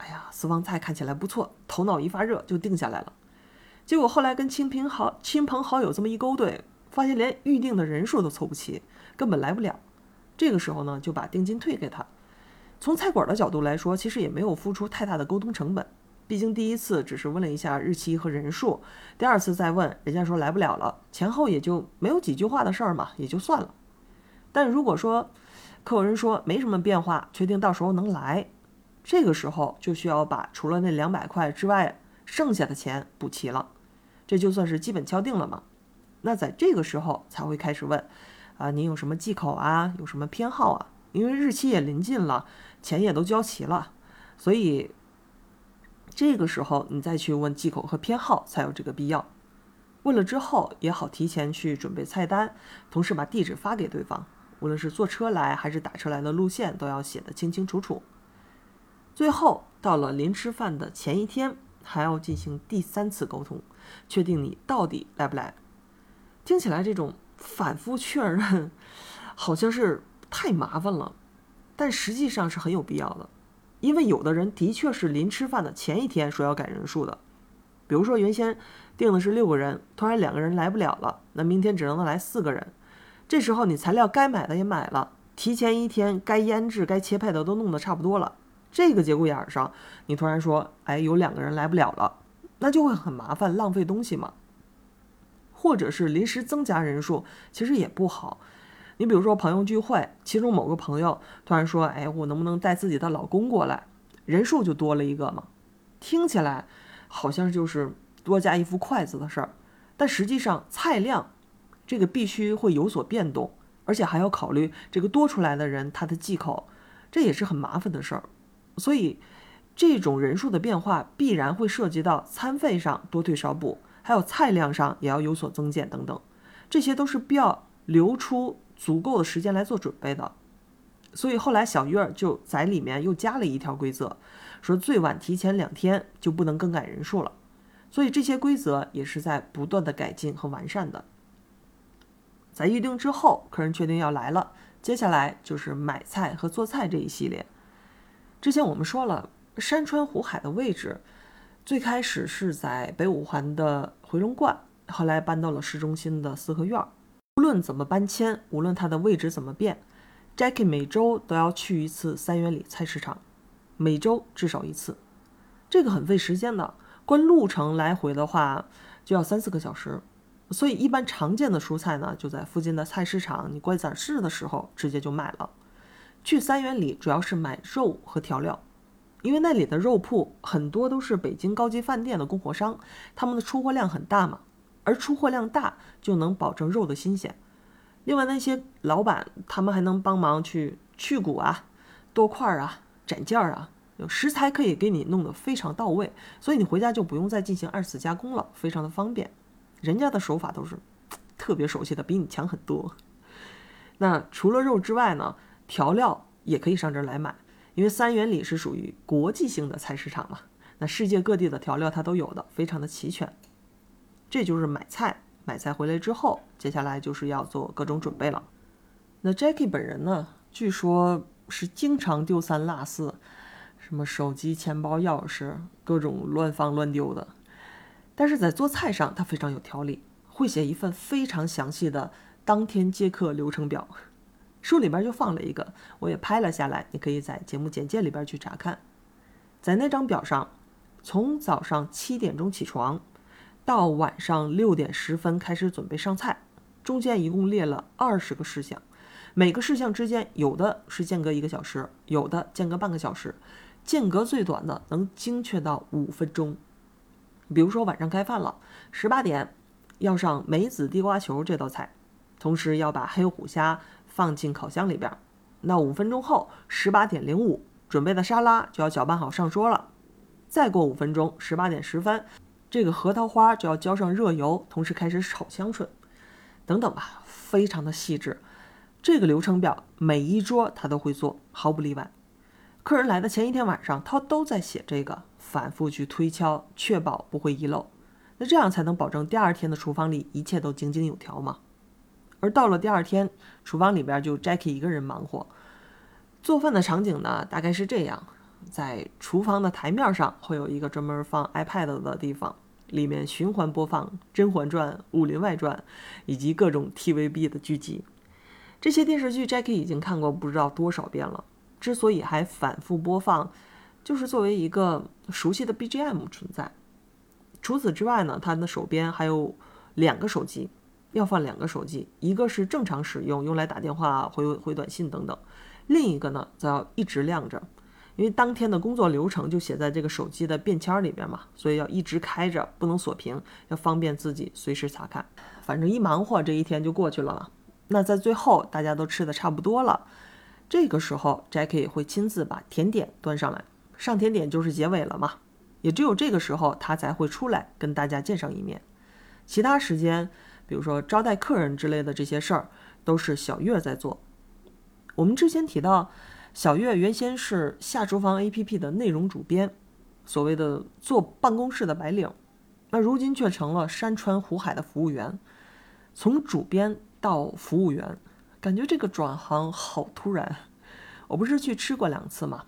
哎呀，私房菜看起来不错，头脑一发热就定下来了。结果后来跟亲朋好亲朋好友这么一勾兑，发现连预定的人数都凑不齐，根本来不了。这个时候呢，就把定金退给他。从菜馆的角度来说，其实也没有付出太大的沟通成本，毕竟第一次只是问了一下日期和人数，第二次再问，人家说来不了了，前后也就没有几句话的事儿嘛，也就算了。但如果说客人说没什么变化，确定到时候能来。这个时候就需要把除了那两百块之外剩下的钱补齐了，这就算是基本敲定了嘛。那在这个时候才会开始问，啊，您有什么忌口啊？有什么偏好啊？因为日期也临近了，钱也都交齐了，所以这个时候你再去问忌口和偏好才有这个必要。问了之后也好提前去准备菜单，同时把地址发给对方，无论是坐车来还是打车来的路线都要写得清清楚楚。最后到了临吃饭的前一天，还要进行第三次沟通，确定你到底来不来。听起来这种反复确认，好像是太麻烦了，但实际上是很有必要的。因为有的人的确是临吃饭的前一天说要改人数的，比如说原先定的是六个人，突然两个人来不了了，那明天只能来四个人。这时候你材料该买的也买了，提前一天该腌制、该切配的都弄得差不多了。这个节骨眼上，你突然说，哎，有两个人来不了了，那就会很麻烦，浪费东西嘛。或者是临时增加人数，其实也不好。你比如说朋友聚会，其中某个朋友突然说，哎，我能不能带自己的老公过来？人数就多了一个嘛。听起来好像就是多加一副筷子的事儿，但实际上菜量这个必须会有所变动，而且还要考虑这个多出来的人他的忌口。这也是很麻烦的事儿。所以，这种人数的变化必然会涉及到餐费上多退少补，还有菜量上也要有所增减等等，这些都是必要留出足够的时间来做准备的。所以后来小月儿就在里面又加了一条规则，说最晚提前两天就不能更改人数了。所以这些规则也是在不断的改进和完善的。在预定之后，客人确定要来了，接下来就是买菜和做菜这一系列。之前我们说了，山川湖海的位置，最开始是在北五环的回龙观，后来搬到了市中心的四合院。无论怎么搬迁，无论它的位置怎么变。Jackie 每周都要去一次三元里菜市场，每周至少一次，这个很费时间的。光路程来回的话，就要三四个小时。所以一般常见的蔬菜呢，就在附近的菜市场，你逛早市的时候直接就买了。去三元里主要是买肉和调料，因为那里的肉铺很多都是北京高级饭店的供货商，他们的出货量很大嘛，而出货量大就能保证肉的新鲜。另外那些老板，他们还能帮忙去去骨啊、剁块啊、斩件儿啊，有食材可以给你弄得非常到位，所以你回家就不用再进行二次加工了，非常的方便。人家的手法都是 特别熟悉的，比你强很多。那除了肉之外呢，调料也可以上这儿来买，因为三元里是属于国际性的菜市场嘛，那世界各地的调料它都有的，非常的齐全。这就是买菜。买菜回来之后，接下来就是要做各种准备了。那 Jackie 本人呢，据说是经常丢三落四，什么手机、钱包、钥匙，各种乱放乱丢的。但是在做菜上，他非常有条理，会写一份非常详细的当天接客流程表。书里边就放了一个，我也拍了下来，你可以在节目简介里边去查看。在那张表上，从早上七点钟起床。到晚上六点十分开始准备上菜，中间一共列了二十个事项，每个事项之间有的是间隔一个小时，有的间隔半个小时，间隔最短的能精确到五分钟。比如说晚上开饭了，十八点要上梅子地瓜球这道菜，同时要把黑虎虾放进烤箱里边，那五分钟后十八点零五准备的沙拉就要搅拌好上桌了，再过五分钟十八点十分。这个核桃花就要浇上热油，同时开始炒香椿，等等吧，非常的细致。这个流程表每一桌他都会做，毫不例外。客人来的前一天晚上，他都在写这个，反复去推敲，确保不会遗漏。那这样才能保证第二天的厨房里一切都井井有条嘛。而到了第二天，厨房里边就 Jackie 一个人忙活做饭的场景呢，大概是这样。在厨房的台面上会有一个专门放 iPad 的地方，里面循环播放《甄嬛传》《武林外传》以及各种 TVB 的剧集。这些电视剧 Jackie 已经看过不知道多少遍了。之所以还反复播放，就是作为一个熟悉的 BGM 存在。除此之外呢，他的手边还有两个手机，要放两个手机，一个是正常使用，用来打电话、回回短信等等；另一个呢，则要一直亮着。因为当天的工作流程就写在这个手机的便签里边嘛，所以要一直开着，不能锁屏，要方便自己随时查看。反正一忙活，这一天就过去了嘛。那在最后，大家都吃的差不多了，这个时候，Jackie 会亲自把甜点端上来，上甜点就是结尾了嘛。也只有这个时候，他才会出来跟大家见上一面。其他时间，比如说招待客人之类的这些事儿，都是小月在做。我们之前提到。小月原先是下厨房 APP 的内容主编，所谓的坐办公室的白领，那如今却成了山川湖海的服务员。从主编到服务员，感觉这个转行好突然。我不是去吃过两次吗？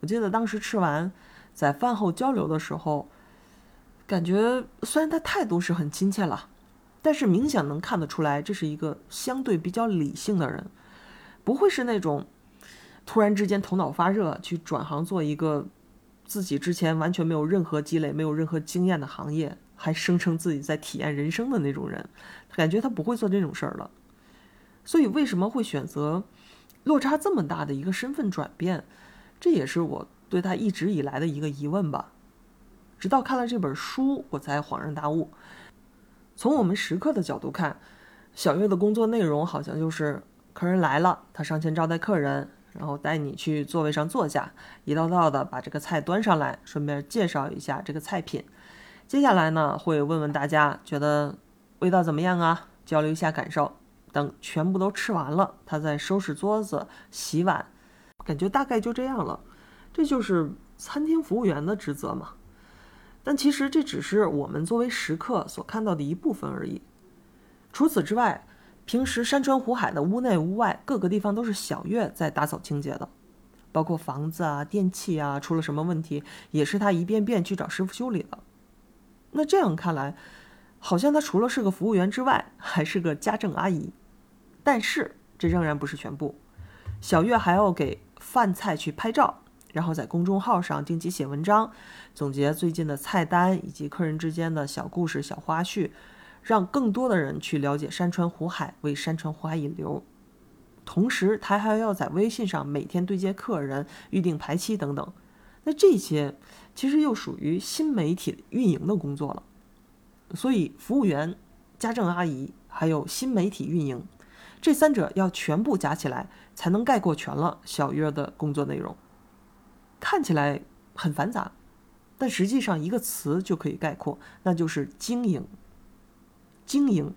我记得当时吃完，在饭后交流的时候，感觉虽然他态度是很亲切了，但是明显能看得出来，这是一个相对比较理性的人，不会是那种。突然之间头脑发热，去转行做一个自己之前完全没有任何积累、没有任何经验的行业，还声称自己在体验人生的那种人，感觉他不会做这种事儿了。所以为什么会选择落差这么大的一个身份转变？这也是我对他一直以来的一个疑问吧。直到看了这本书，我才恍然大悟。从我们食客的角度看，小月的工作内容好像就是客人来了，他上前招待客人。然后带你去座位上坐下，一道道的把这个菜端上来，顺便介绍一下这个菜品。接下来呢，会问问大家觉得味道怎么样啊，交流一下感受。等全部都吃完了，他再收拾桌子、洗碗，感觉大概就这样了。这就是餐厅服务员的职责嘛。但其实这只是我们作为食客所看到的一部分而已。除此之外，平时山川湖海的屋内屋外各个地方都是小月在打扫清洁的，包括房子啊、电器啊，出了什么问题也是他一遍遍去找师傅修理的。那这样看来，好像他除了是个服务员之外，还是个家政阿姨。但是这仍然不是全部，小月还要给饭菜去拍照，然后在公众号上定期写文章，总结最近的菜单以及客人之间的小故事、小花絮，让更多的人去了解山川湖海，为山川湖海引流。同时，他还要在微信上每天对接客人、预定排期等等。那这些其实又属于新媒体运营的工作了。所以，服务员、家政阿姨还有新媒体运营。这三者要全部加起来，才能概括全了小月的工作内容。看起来很繁杂，但实际上一个词就可以概括，那就是经营。经营，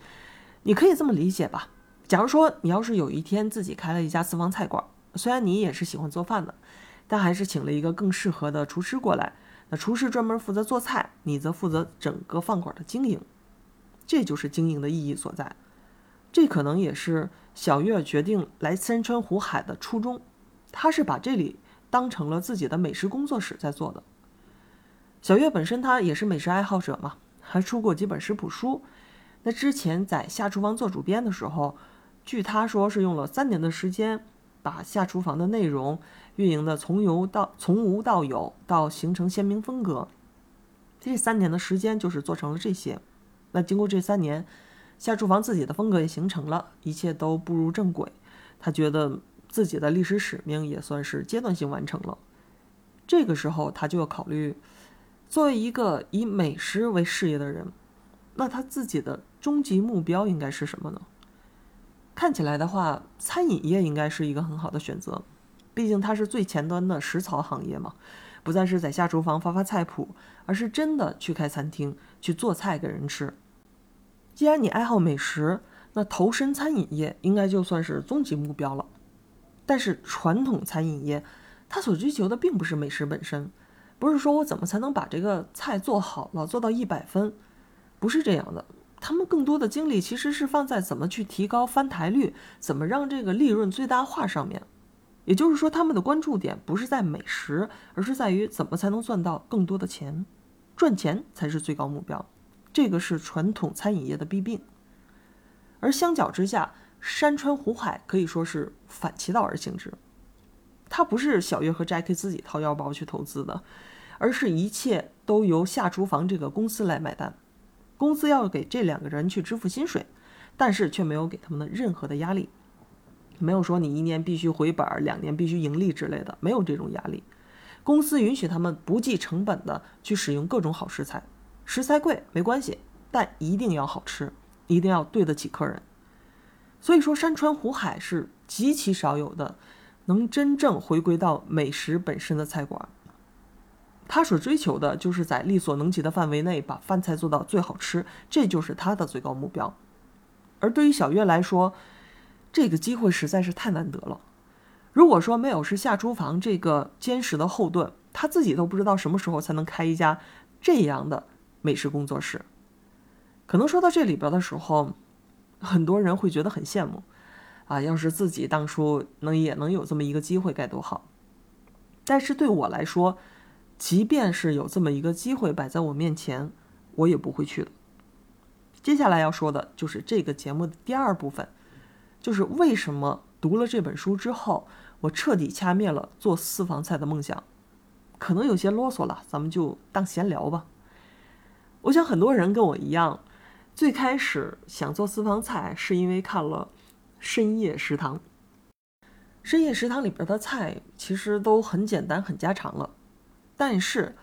你可以这么理解吧。假如说你要是有一天自己开了一家私房菜馆，虽然你也是喜欢做饭的，但还是请了一个更适合的厨师过来。那厨师专门负责做菜，你则负责整个饭馆的经营。这就是经营的意义所在。这可能也是小月决定来山川湖海的初衷，他是把这里当成了自己的美食工作室在做的。小月本身他也是美食爱好者嘛，还出过几本食谱书。那之前在下厨房做主编的时候，据他说是用了三年的时间，把下厨房的内容运营的从有到从无到有，到形成鲜明风格。这三年的时间就是做成了这些。那经过这三年。下厨房自己的风格也形成了，一切都步入正轨。他觉得自己的历史使命也算是阶段性完成了。这个时候，他就要考虑，作为一个以美食为事业的人，那他自己的终极目标应该是什么呢？看起来的话，餐饮业应该是一个很好的选择，毕竟它是最前端的食槽行业嘛，不再是在下厨房发发菜谱，而是真的去开餐厅去做菜给人吃。既然你爱好美食，那投身餐饮业应该就算是终极目标了。但是传统餐饮业，它所追求的并不是美食本身，不是说我怎么才能把这个菜做好了，做到一百分，不是这样的。他们更多的精力其实是放在怎么去提高翻台率，怎么让这个利润最大化上面。也就是说，他们的关注点不是在美食，而是在于怎么才能赚到更多的钱，赚钱才是最高目标。这个是传统餐饮业的弊病，而相较之下，山川湖海可以说是反其道而行之。它不是小月和 Jackie 自己掏腰包去投资的，而是一切都由下厨房这个公司来买单。公司要给这两个人去支付薪水，但是却没有给他们的任何的压力，没有说你一年必须回本，两年必须盈利之类的，没有这种压力。公司允许他们不计成本的去使用各种好食材。食材贵没关系，但一定要好吃，一定要对得起客人。所以说，山川湖海是极其少有的能真正回归到美食本身的菜馆。他所追求的就是在力所能及的范围内把饭菜做到最好吃，这就是他的最高目标。而对于小月来说，这个机会实在是太难得了。如果说没有是下厨房这个坚实的后盾，他自己都不知道什么时候才能开一家这样的。美食工作室，可能说到这里边的时候，很多人会觉得很羡慕，啊，要是自己当初能也能有这么一个机会该多好。但是对我来说，即便是有这么一个机会摆在我面前，我也不会去的。接下来要说的就是这个节目的第二部分，就是为什么读了这本书之后，我彻底掐灭了做私房菜的梦想。可能有些啰嗦了，咱们就当闲聊吧。我想很多人跟我一样，最开始想做私房菜，是因为看了《深夜食堂》。《深夜食堂》里边的菜其实都很简单、很家常了，但是，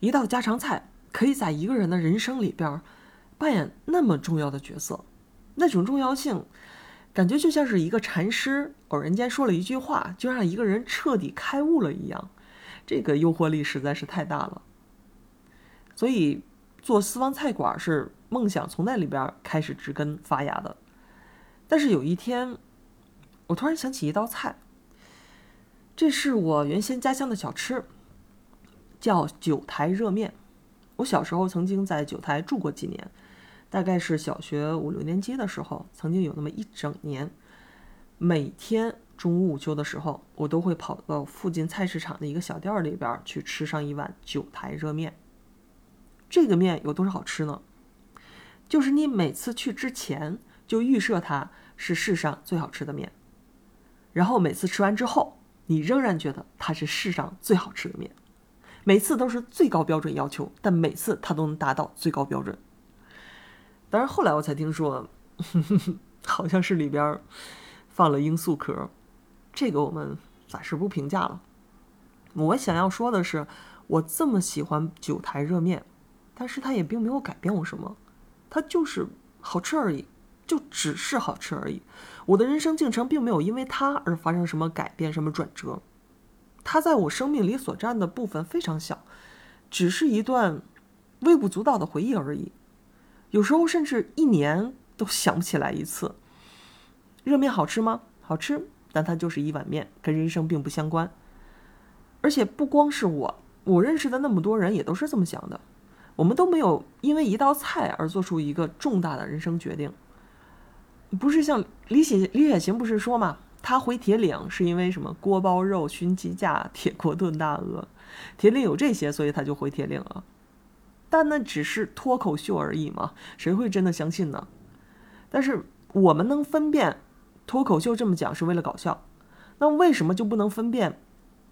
一道家常菜可以在一个人的人生里边扮演那么重要的角色，那种重要性，感觉就像是一个禅师偶然间说了一句话，就让一个人彻底开悟了一样。这个诱惑力实在是太大了。所以做私房菜馆是梦想从那里边开始植根发芽的。但是有一天，我突然想起一道菜，这是我原先家乡的小吃，叫九台热面。我小时候曾经在九台住过几年。大概是小学五六年级的时候，曾经有那么一整年，每天中午午休的时候，我都会跑到附近菜市场的一个小店里边去吃上一碗九台热面。这个面有多少好吃呢？就是你每次去之前就预设它是世上最好吃的面，然后每次吃完之后，你仍然觉得它是世上最好吃的面，每次都是最高标准要求，但每次它都能达到最高标准。但是后来我才听说，好像是里边放了罂粟壳，这个我们暂时不评价了。我想要说的是，我这么喜欢九台热面，但是它也并没有改变我什么，它就是好吃而已，就只是好吃而已。我的人生进程并没有因为它而发生什么改变、什么转折，它在我生命里所占的部分非常小，只是一段微不足道的回忆而已。有时候甚至一年都想不起来一次。热面好吃吗？好吃，但它就是一碗面，跟人生并不相关。而且不光是我，我认识的那么多人也都是这么想的。我们都没有因为一道菜而做出一个重大的人生决定。不是像李雪李雪琴不是说嘛，她回铁岭是因为什么？锅包肉、熏鸡架、铁锅炖大鹅。铁岭有这些，所以她就回铁岭了。但那只是脱口秀而已嘛，谁会真的相信呢？但是我们能分辨，脱口秀这么讲是为了搞笑，那为什么就不能分辨，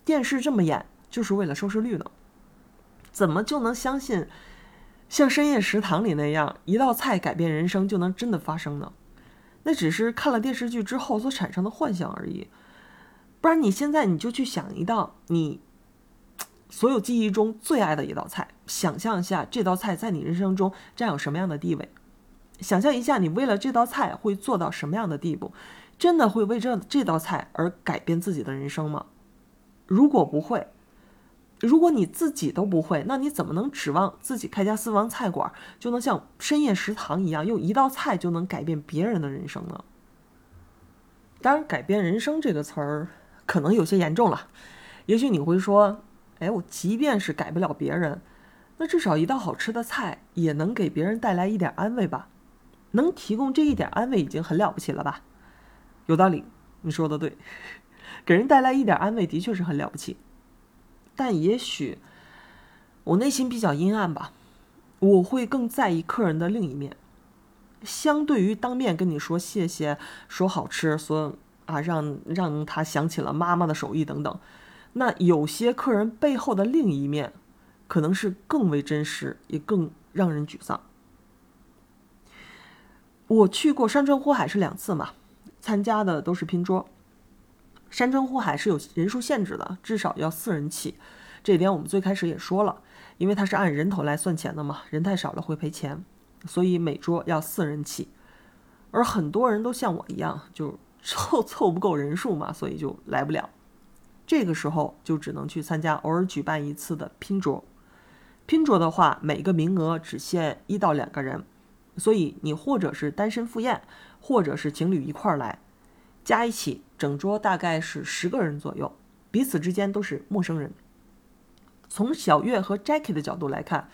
电视这么演就是为了收视率呢？怎么就能相信，像深夜食堂里那样，一道菜改变人生就能真的发生呢？那只是看了电视剧之后所产生的幻想而已。不然你现在你就去想一道你。所有记忆中最爱的一道菜，想象一下这道菜在你人生中占有什么样的地位？想象一下你为了这道菜会做到什么样的地步？真的会为这这道菜而改变自己的人生吗？如果不会，如果你自己都不会，那你怎么能指望自己开家私房菜馆就能像深夜食堂一样，用一道菜就能改变别人的人生呢？当然，改变人生这个词儿可能有些严重了。也许你会说。哎，我即便是改不了别人，那至少一道好吃的菜也能给别人带来一点安慰吧？能提供这一点安慰已经很了不起了吧？有道理，你说的对，给人带来一点安慰的确是很了不起。但也许我内心比较阴暗吧，我会更在意客人的另一面。相对于当面跟你说谢谢、说好吃、说啊让让他想起了妈妈的手艺等等。那有些客人背后的另一面，可能是更为真实，也更让人沮丧。我去过山川湖海是两次嘛，参加的都是拼桌。山川湖海是有人数限制的，至少要四人起。这点我们最开始也说了，因为它是按人头来算钱的嘛，人太少了会赔钱，所以每桌要四人起。而很多人都像我一样，就凑 凑不够人数嘛，所以就来不了。这个时候就只能去参加偶尔举办一次的拼桌。拼桌的话，每个名额只限一到两个人，所以你或者是单身赴宴，或者是情侣一块儿来，加一起整桌大概是十个人左右，彼此之间都是陌生人。从小月和 Jackie 的角度来看，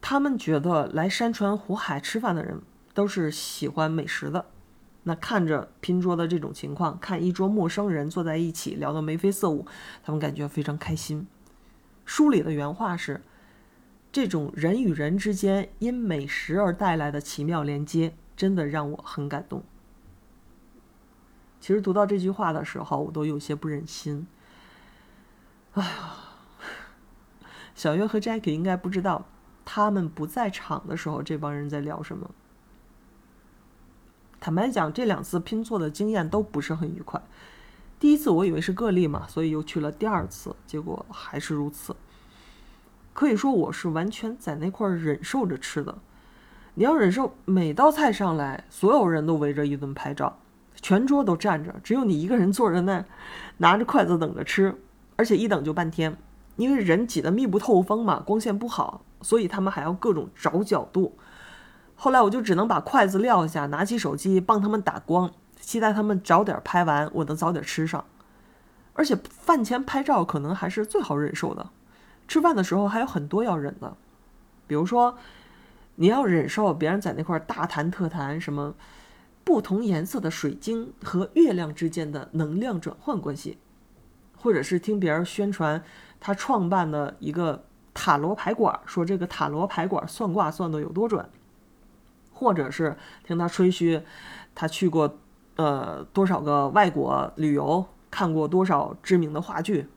他们觉得来山川湖海吃饭的人都是喜欢美食的。那看着拼桌的这种情况，看一桌陌生人坐在一起聊得眉飞色舞，他们感觉非常开心。书里的原话是：“这种人与人之间因美食而带来的奇妙连接，真的让我很感动。”其实读到这句话的时候，我都有些不忍心。哎呀，小月和 Jackie 应该不知道，他们不在场的时候，这帮人在聊什么。坦白讲，这两次拼错的经验都不是很愉快。第一次我以为是个例嘛，所以又去了第二次，结果还是如此。可以说我是完全在那块忍受着吃的。你要忍受每道菜上来，所有人都围着一顿拍照，全桌都站着，只有你一个人坐着那，拿着筷子等着吃，而且一等就半天，因为人挤得密不透风嘛，光线不好，所以他们还要各种找角度。后来我就只能把筷子撂下，拿起手机帮他们打光，期待他们早点拍完，我能早点吃上。而且饭前拍照可能还是最好忍受的，吃饭的时候还有很多要忍的，比如说你要忍受别人在那块大谈特谈什么。不同颜色的水晶和月亮之间的能量转换关系，或者是听别人宣传他创办的一个塔罗牌馆，说这个塔罗牌馆算卦算的有多准，或者是听他吹嘘他去过呃多少个外国旅游，看过多少知名的话剧，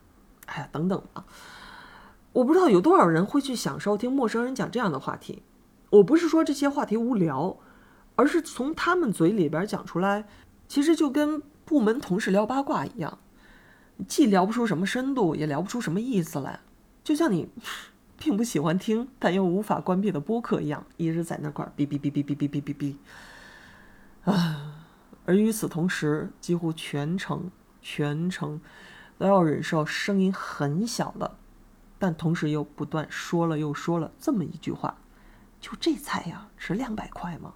哎呀等等吧。我不知道有多少人会去享受听陌生人讲这样的话题。我不是说这些话题无聊。而是从他们嘴里边讲出来，其实就跟部门同事聊八卦一样，既聊不出什么深度，也聊不出什么意思来，就像你并不喜欢听但又无法关闭的播客一样，一直在那块哔哔哔哔哔哔哔哔哔。啊！而与此同时，几乎全程全程都要忍受声音很小的，但同时又不断说了又说了这么一句话：“就这菜呀，值两百块吗？”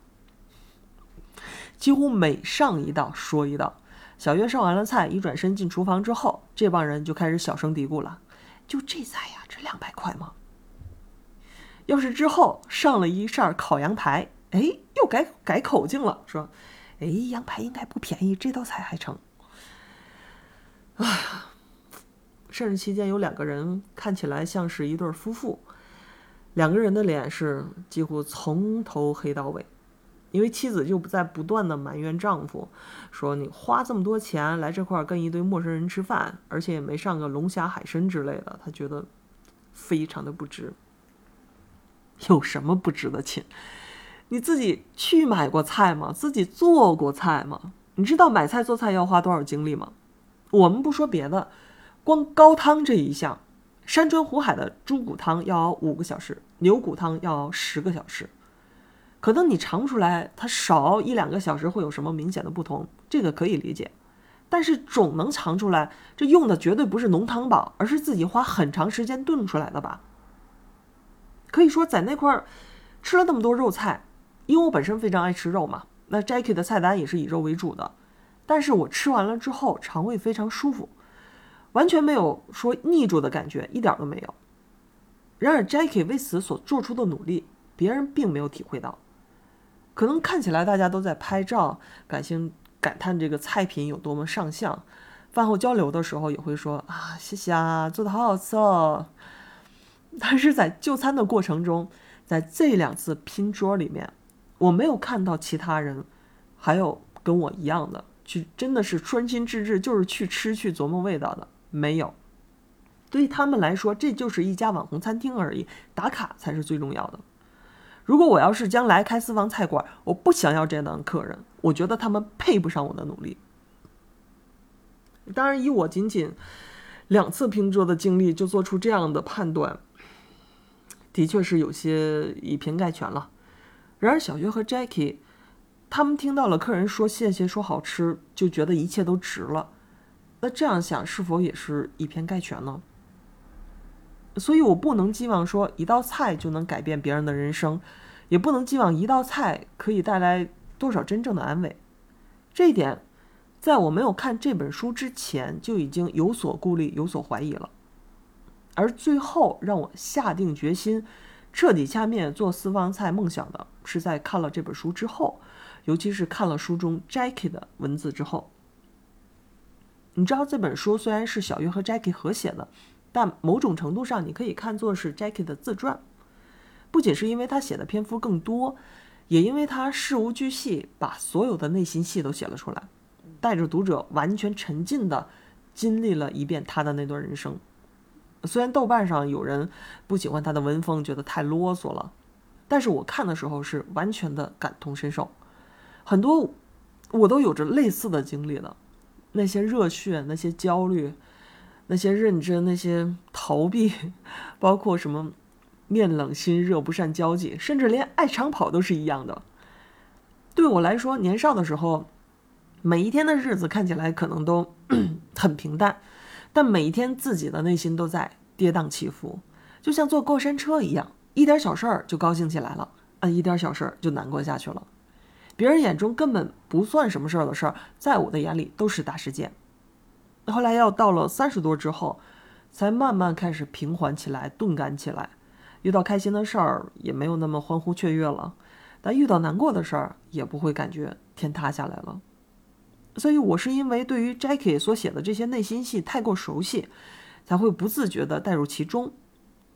几乎每上一道说一道，小月上完了菜，一转身进厨房之后，这帮人就开始小声嘀咕了：“就这菜呀，值两百块吗？”要是之后上了一扇烤羊排，哎，又改改口径了，说：“哎，羊排应该不便宜，这道菜还成。”啊，甚至期间有两个人看起来像是一对夫妇，两个人的脸是几乎从头黑到尾。因为妻子就不在不断的埋怨丈夫，说你花这么多钱来这块跟一堆陌生人吃饭，而且也没上个龙虾海参之类的，他觉得非常的不值。有什么不值的钱？你自己去买过菜吗？自己做过菜吗？你知道买菜做菜要花多少精力吗？我们不说别的，光高汤这一项，山川湖海的猪骨汤要熬五个小时，牛骨汤要熬十个小时。可能你尝不出来，它少一两个小时会有什么明显的不同，这个可以理解。但是总能尝出来，这用的绝对不是浓汤宝，而是自己花很长时间炖出来的吧？可以说在那块儿吃了那么多肉菜，因为我本身非常爱吃肉嘛，那 Jackie 的菜单也是以肉为主的。但是我吃完了之后，肠胃非常舒服，完全没有说腻住的感觉，一点都没有。然而 Jackie 为此所做出的努力，别人并没有体会到。可能看起来大家都在拍照，感兴感叹这个菜品有多么上相。饭后交流的时候也会说啊，谢谢啊，做的好好吃哦。但是在就餐的过程中，在这两次拼桌里面，我没有看到其他人还有跟我一样的去，真的是专心致志，就是去吃去琢磨味道的，没有。对他们来说，这就是一家网红餐厅而已，打卡才是最重要的。如果我要是将来开私房菜馆，我不想要这样的客人，我觉得他们配不上我的努力。当然，以我仅仅两次拼桌的经历就做出这样的判断，的确是有些以偏概全了。然而，小月和 Jackie 他们听到了客人说谢谢、说好吃，就觉得一切都值了。那这样想，是否也是以偏概全呢？所以我不能寄望说一道菜就能改变别人的人生，也不能寄望一道菜可以带来多少真正的安慰。这一点，在我没有看这本书之前就已经有所顾虑、有所怀疑了。而最后让我下定决心、彻底掐灭做私房菜梦想的，是在看了这本书之后，尤其是看了书中 Jackie 的文字之后。你知道这本书虽然是小月和 Jackie 合写的。但某种程度上，你可以看作是 Jackie 的自传，不仅是因为他写的篇幅更多，也因为他事无巨细，把所有的内心戏都写了出来，带着读者完全沉浸的经历了一遍他的那段人生。虽然豆瓣上有人不喜欢他的文风，觉得太啰嗦了，但是我看的时候是完全的感同身受，很多我都有着类似的经历了，那些热血，那些焦虑。那些认真，那些逃避，包括什么面冷心热、不善交际，甚至连爱长跑都是一样的。对我来说，年少的时候每一天的日子看起来可能都 很平淡，但每一天自己的内心都在跌宕起伏，就像坐过山车一样，一点小事儿就高兴起来了，啊，一点小事儿就难过下去了。别人眼中根本不算什么事儿的事儿，在我的眼里都是大事件。后来要到了三十多之后，才慢慢开始平缓起来，钝感起来。遇到开心的事儿也没有那么欢呼雀跃了，但遇到难过的事儿也不会感觉天塌下来了。所以，我是因为对于 Jackie 所写的这些内心戏太过熟悉，才会不自觉地带入其中。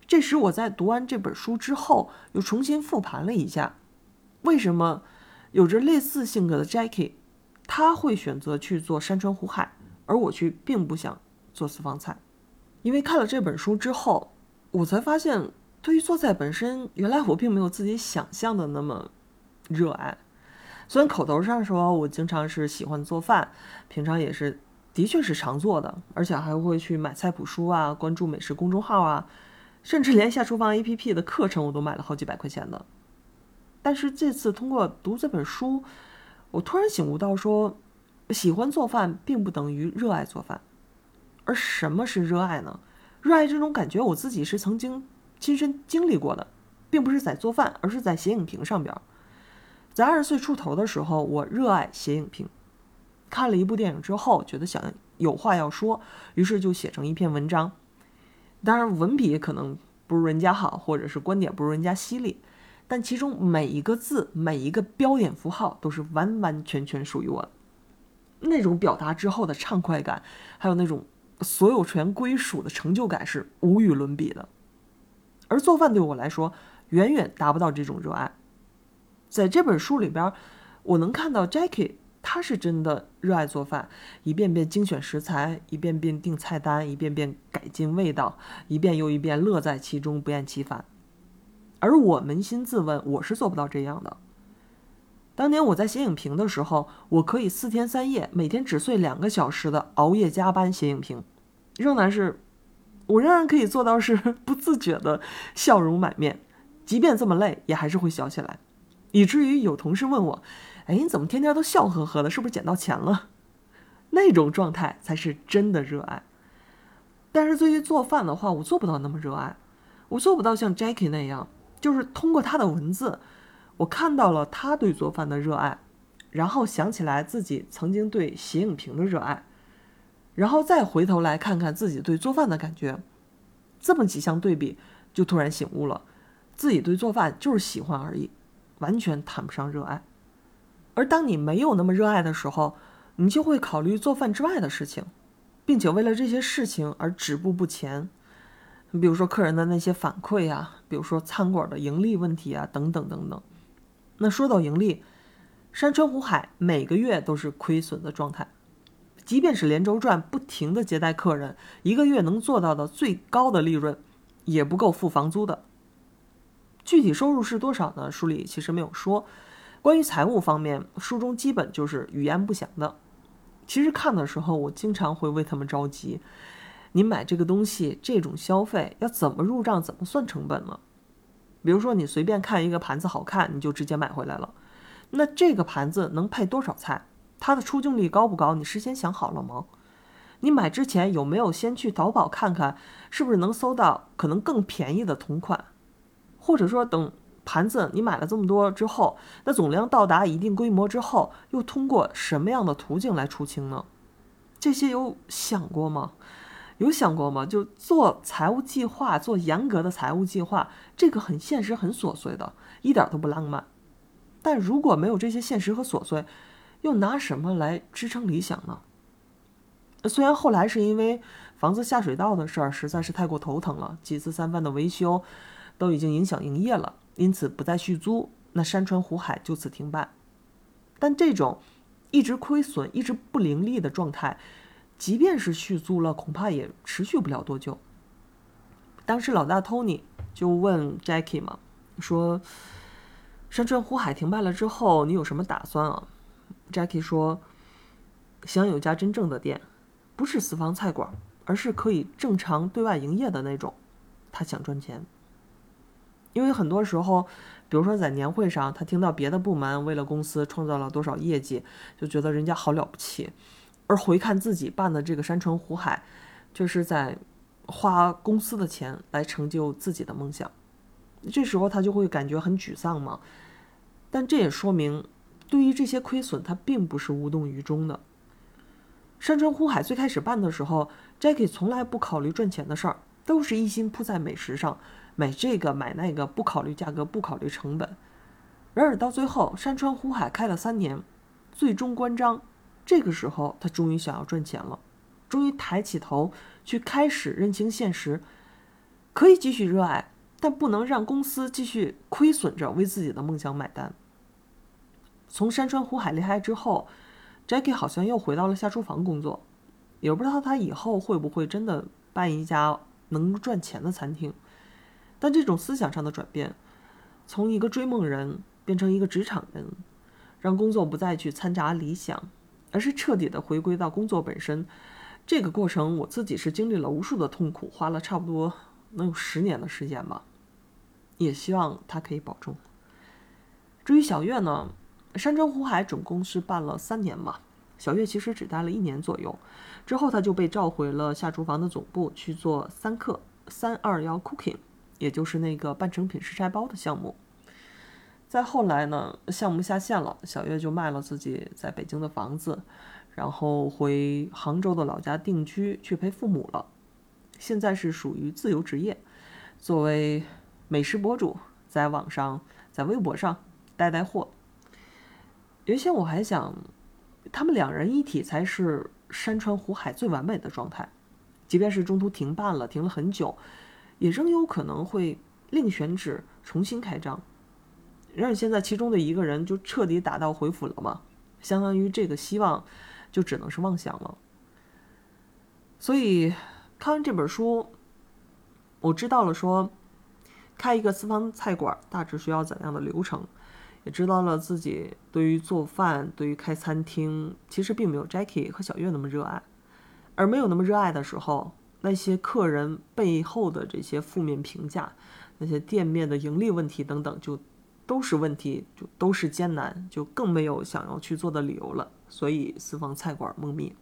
这时，我在读完这本书之后，又重新复盘了一下，为什么？有着类似性格的 Jackie，他会选择去做山川湖海，而我却并不想做私房菜。因为看了这本书之后，我才发现，对于做菜本身，原来我并没有自己想象的那么热爱。虽然口头上说我经常是喜欢做饭，平常也是的确是常做的，而且还会去买菜谱书啊，关注美食公众号啊，甚至连下厨房 APP 的课程我都买了好几百块钱的。但是这次通过读这本书，我突然醒悟到，说喜欢做饭并不等于热爱做饭。而什么是热爱呢？热爱这种感觉，我自己是曾经亲身经历过的，并不是在做饭，而是在写影评上边。在二十岁出头的时候，我热爱写影评。看了一部电影之后，觉得想有话要说，于是就写成一篇文章。当然，文笔可能不如人家好，或者是观点不如人家犀利。但其中每一个字、每一个标点符号都是完完全全属于我的，那种表达之后的畅快感，还有那种所有权归属的成就感是无与伦比的。而做饭对我来说，远远达不到这种热爱。在这本书里边，我能看到 Jackie，他是真的热爱做饭，一遍遍精选食材，一遍遍定菜单，一遍遍改进味道，一遍又一遍乐在其中，不厌其烦。而我扪心自问，我是做不到这样的。当年我在写影评的时候，我可以四天三夜，每天只睡两个小时的熬夜加班写影评，仍然是，我仍然可以做到是 不自觉的笑容满面，即便这么累，也还是会笑起来，以至于有同事问我：“哎，你怎么天天都笑呵呵的？是不是捡到钱了？” 那种状态才是真的热爱。但是对于做饭的话，我做不到那么热爱，我做不到像 Jackie 那样。就是通过他的文字，我看到了他对做饭的热爱，然后想起来自己曾经对写影评的热爱，然后再回头来看看自己对做饭的感觉，这么几项对比，就突然醒悟了，自己对做饭就是喜欢而已，完全谈不上热爱。而当你没有那么热爱的时候，你就会考虑做饭之外的事情，并且为了这些事情而止步不前。你比如说客人的那些反馈啊，比如说餐馆的盈利问题啊，等等等等。那说到盈利，山川湖海每个月都是亏损的状态，即便是连轴转不停的接待客人，一个月能做到的最高的利润，也不够付房租的。具体收入是多少呢？书里其实没有说。关于财务方面，书中基本就是语言不详的。其实看的时候，我经常会为他们着急。你买这个东西，这种消费要怎么入账？怎么算成本呢？比如说，你随便看一个盘子好看，你就直接买回来了。那这个盘子能配多少菜？它的出镜率高不高？你事先想好了吗？你买之前有没有先去淘宝看看，是不是能搜到可能更便宜的同款？或者说，等盘子你买了这么多之后，那总量到达一定规模之后，又通过什么样的途径来出清呢？这些有想过吗？有想过吗？就做财务计划，做严格的财务计划，这个很现实、很琐碎的，一点都不浪漫。但如果没有这些现实和琐碎，又拿什么来支撑理想呢？虽然后来是因为房子下水道的事儿实在是太过头疼了，几次三番的维修都已经影响营业了，因此不再续租，那山川湖海就此停办。但这种一直亏损、一直不盈利的状态。即便是续租了，恐怕也持续不了多久。当时老大 Tony 就问 Jackie 嘛，说：“山川湖海停办了之后，你有什么打算啊？”Jackie 说：“想有家真正的店，不是私房菜馆，而是可以正常对外营业的那种。他想赚钱，因为很多时候，比如说在年会上，他听到别的部门为了公司创造了多少业绩，就觉得人家好了不起，而回看自己办的这个山川湖海，就是在花公司的钱来成就自己的梦想，这时候他就会感觉很沮丧嘛。但这也说明，对于这些亏损，他并不是无动于衷的。山川湖海最开始办的时候，Jackie 从来不考虑赚钱的事儿，都是一心扑在美食上，买这个买那个，不考虑价格，不考虑成本。然而到最后，山川湖海开了三年，最终关张，这个时候他终于想要赚钱了，终于抬起头去开始认清现实，可以继续热爱，但不能让公司继续亏损着为自己的梦想买单。从山川湖海离开之后。Jackie 好像又回到了下厨房工作，也不知道他以后会不会真的办一家能赚钱的餐厅。但这种思想上的转变，从一个追梦人变成一个职场人，让工作不再去掺杂理想，而是彻底的回归到工作本身。这个过程我自己是经历了无数的痛苦，花了差不多能有十年的时间吧。也希望他可以保重。至于小月呢？山川湖海总共是办了三年嘛，小月其实只待了一年左右，之后他就被召回了下厨房的总部去做三克三二幺 cooking，也就是那个半成品食材包的项目。再后来呢，项目下线了，小月就卖了自己在北京的房子，然后回杭州的老家定居去陪父母了。现在是属于自由职业，作为美食博主，在网上在微博上带带货。原先我还想，他们两人一体才是山川湖海最完美的状态，即便是中途停办了，停了很久，也仍有可能会另选址重新开张。然而现在其中的一个人就彻底打道回府了嘛，相当于这个希望就只能是妄想了。所以看完这本书，我知道了说，开一个私房菜馆大致需要怎样的流程。也知道了自己对于做饭、对于开餐厅，其实并没有 Jackie 和小月那么热爱。而没有那么热爱的时候，那些客人背后的这些负面评价，那些店面的盈利问题等等，就都是问题，就都是艰难，就更没有想要去做的理由了。所以私房菜馆梦灭。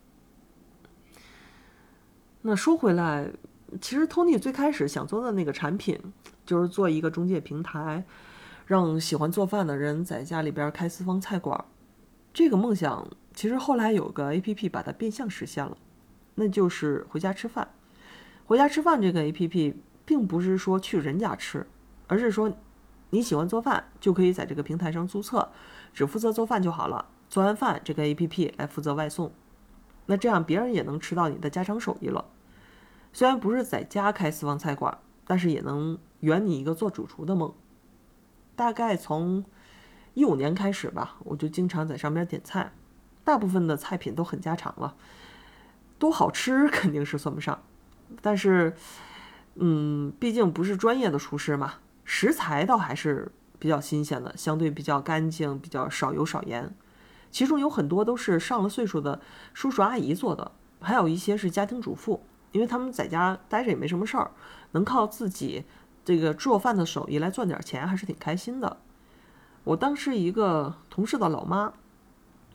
那说回来，其实 Tony 最开始想做的那个产品，就是做一个中介平台。让喜欢做饭的人在家里边开私房菜馆，这个梦想其实后来有个 A P P 把它变相实现了，那就是回家吃饭。回家吃饭这个 A P P 并不是说去人家吃，而是说你喜欢做饭就可以在这个平台上注册，只负责做饭就好了。做完饭这个 A P P 来负责外送，那这样别人也能吃到你的家常手艺了。虽然不是在家开私房菜馆，但是也能圆你一个做主厨的梦。大概从一五年开始吧，我就经常在上面点菜，大部分的菜品都很家常了，多好吃肯定是算不上，但是，嗯，毕竟不是专业的厨师嘛，食材倒还是比较新鲜的，相对比较干净，比较少油少盐，其中有很多都是上了岁数的叔叔阿姨做的，还有一些是家庭主妇，因为他们在家待着也没什么事儿，能靠自己。这个做饭的手艺来赚点钱还是挺开心的。我当时一个同事的老妈，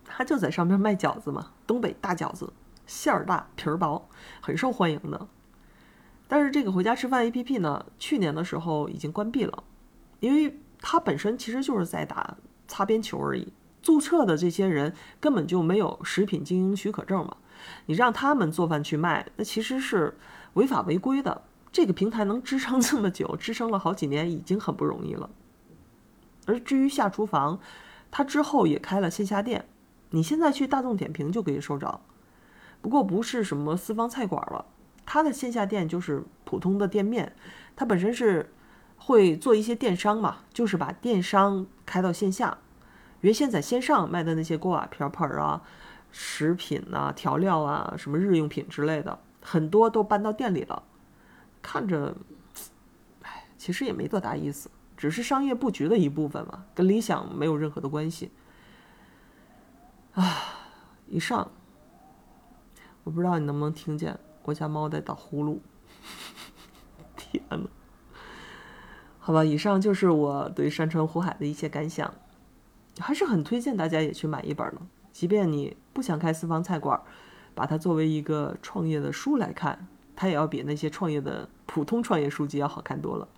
她就在上面卖饺子嘛，东北大饺子，馅儿大皮儿薄，很受欢迎的。但是这个回家吃饭 APP 呢，去年的时候已经关闭了，因为它本身其实就是在打擦边球而已。注册的这些人根本就没有食品经营许可证嘛，你让他们做饭去卖，那其实是违法违规的。这个平台能支撑这么久，支撑了好几年，已经很不容易了。而至于下厨房，它之后也开了线下店，你现在去大众点评就可以搜着。不过不是什么私房菜馆了，他的线下店就是普通的店面。他本身是会做一些电商嘛，就是把电商开到线下。原先在线上卖的那些锅碗瓢盆啊、食品啊、调料啊、什么日用品之类的，很多都搬到店里了。看着，哎，其实也没多大意思，只是商业布局的一部分嘛，跟理想没有任何的关系。啊，以上，我不知道你能不能听见我家猫在打呼噜。天呐，好吧，以上就是我对山川湖海的一些感想，还是很推荐大家也去买一本呢。即便你不想开私房菜馆，把它作为一个创业的书来看，它也要比那些创业的普通创业书籍要好看多了。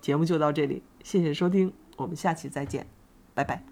节目就到这里，谢谢收听，我们下期再见，拜拜。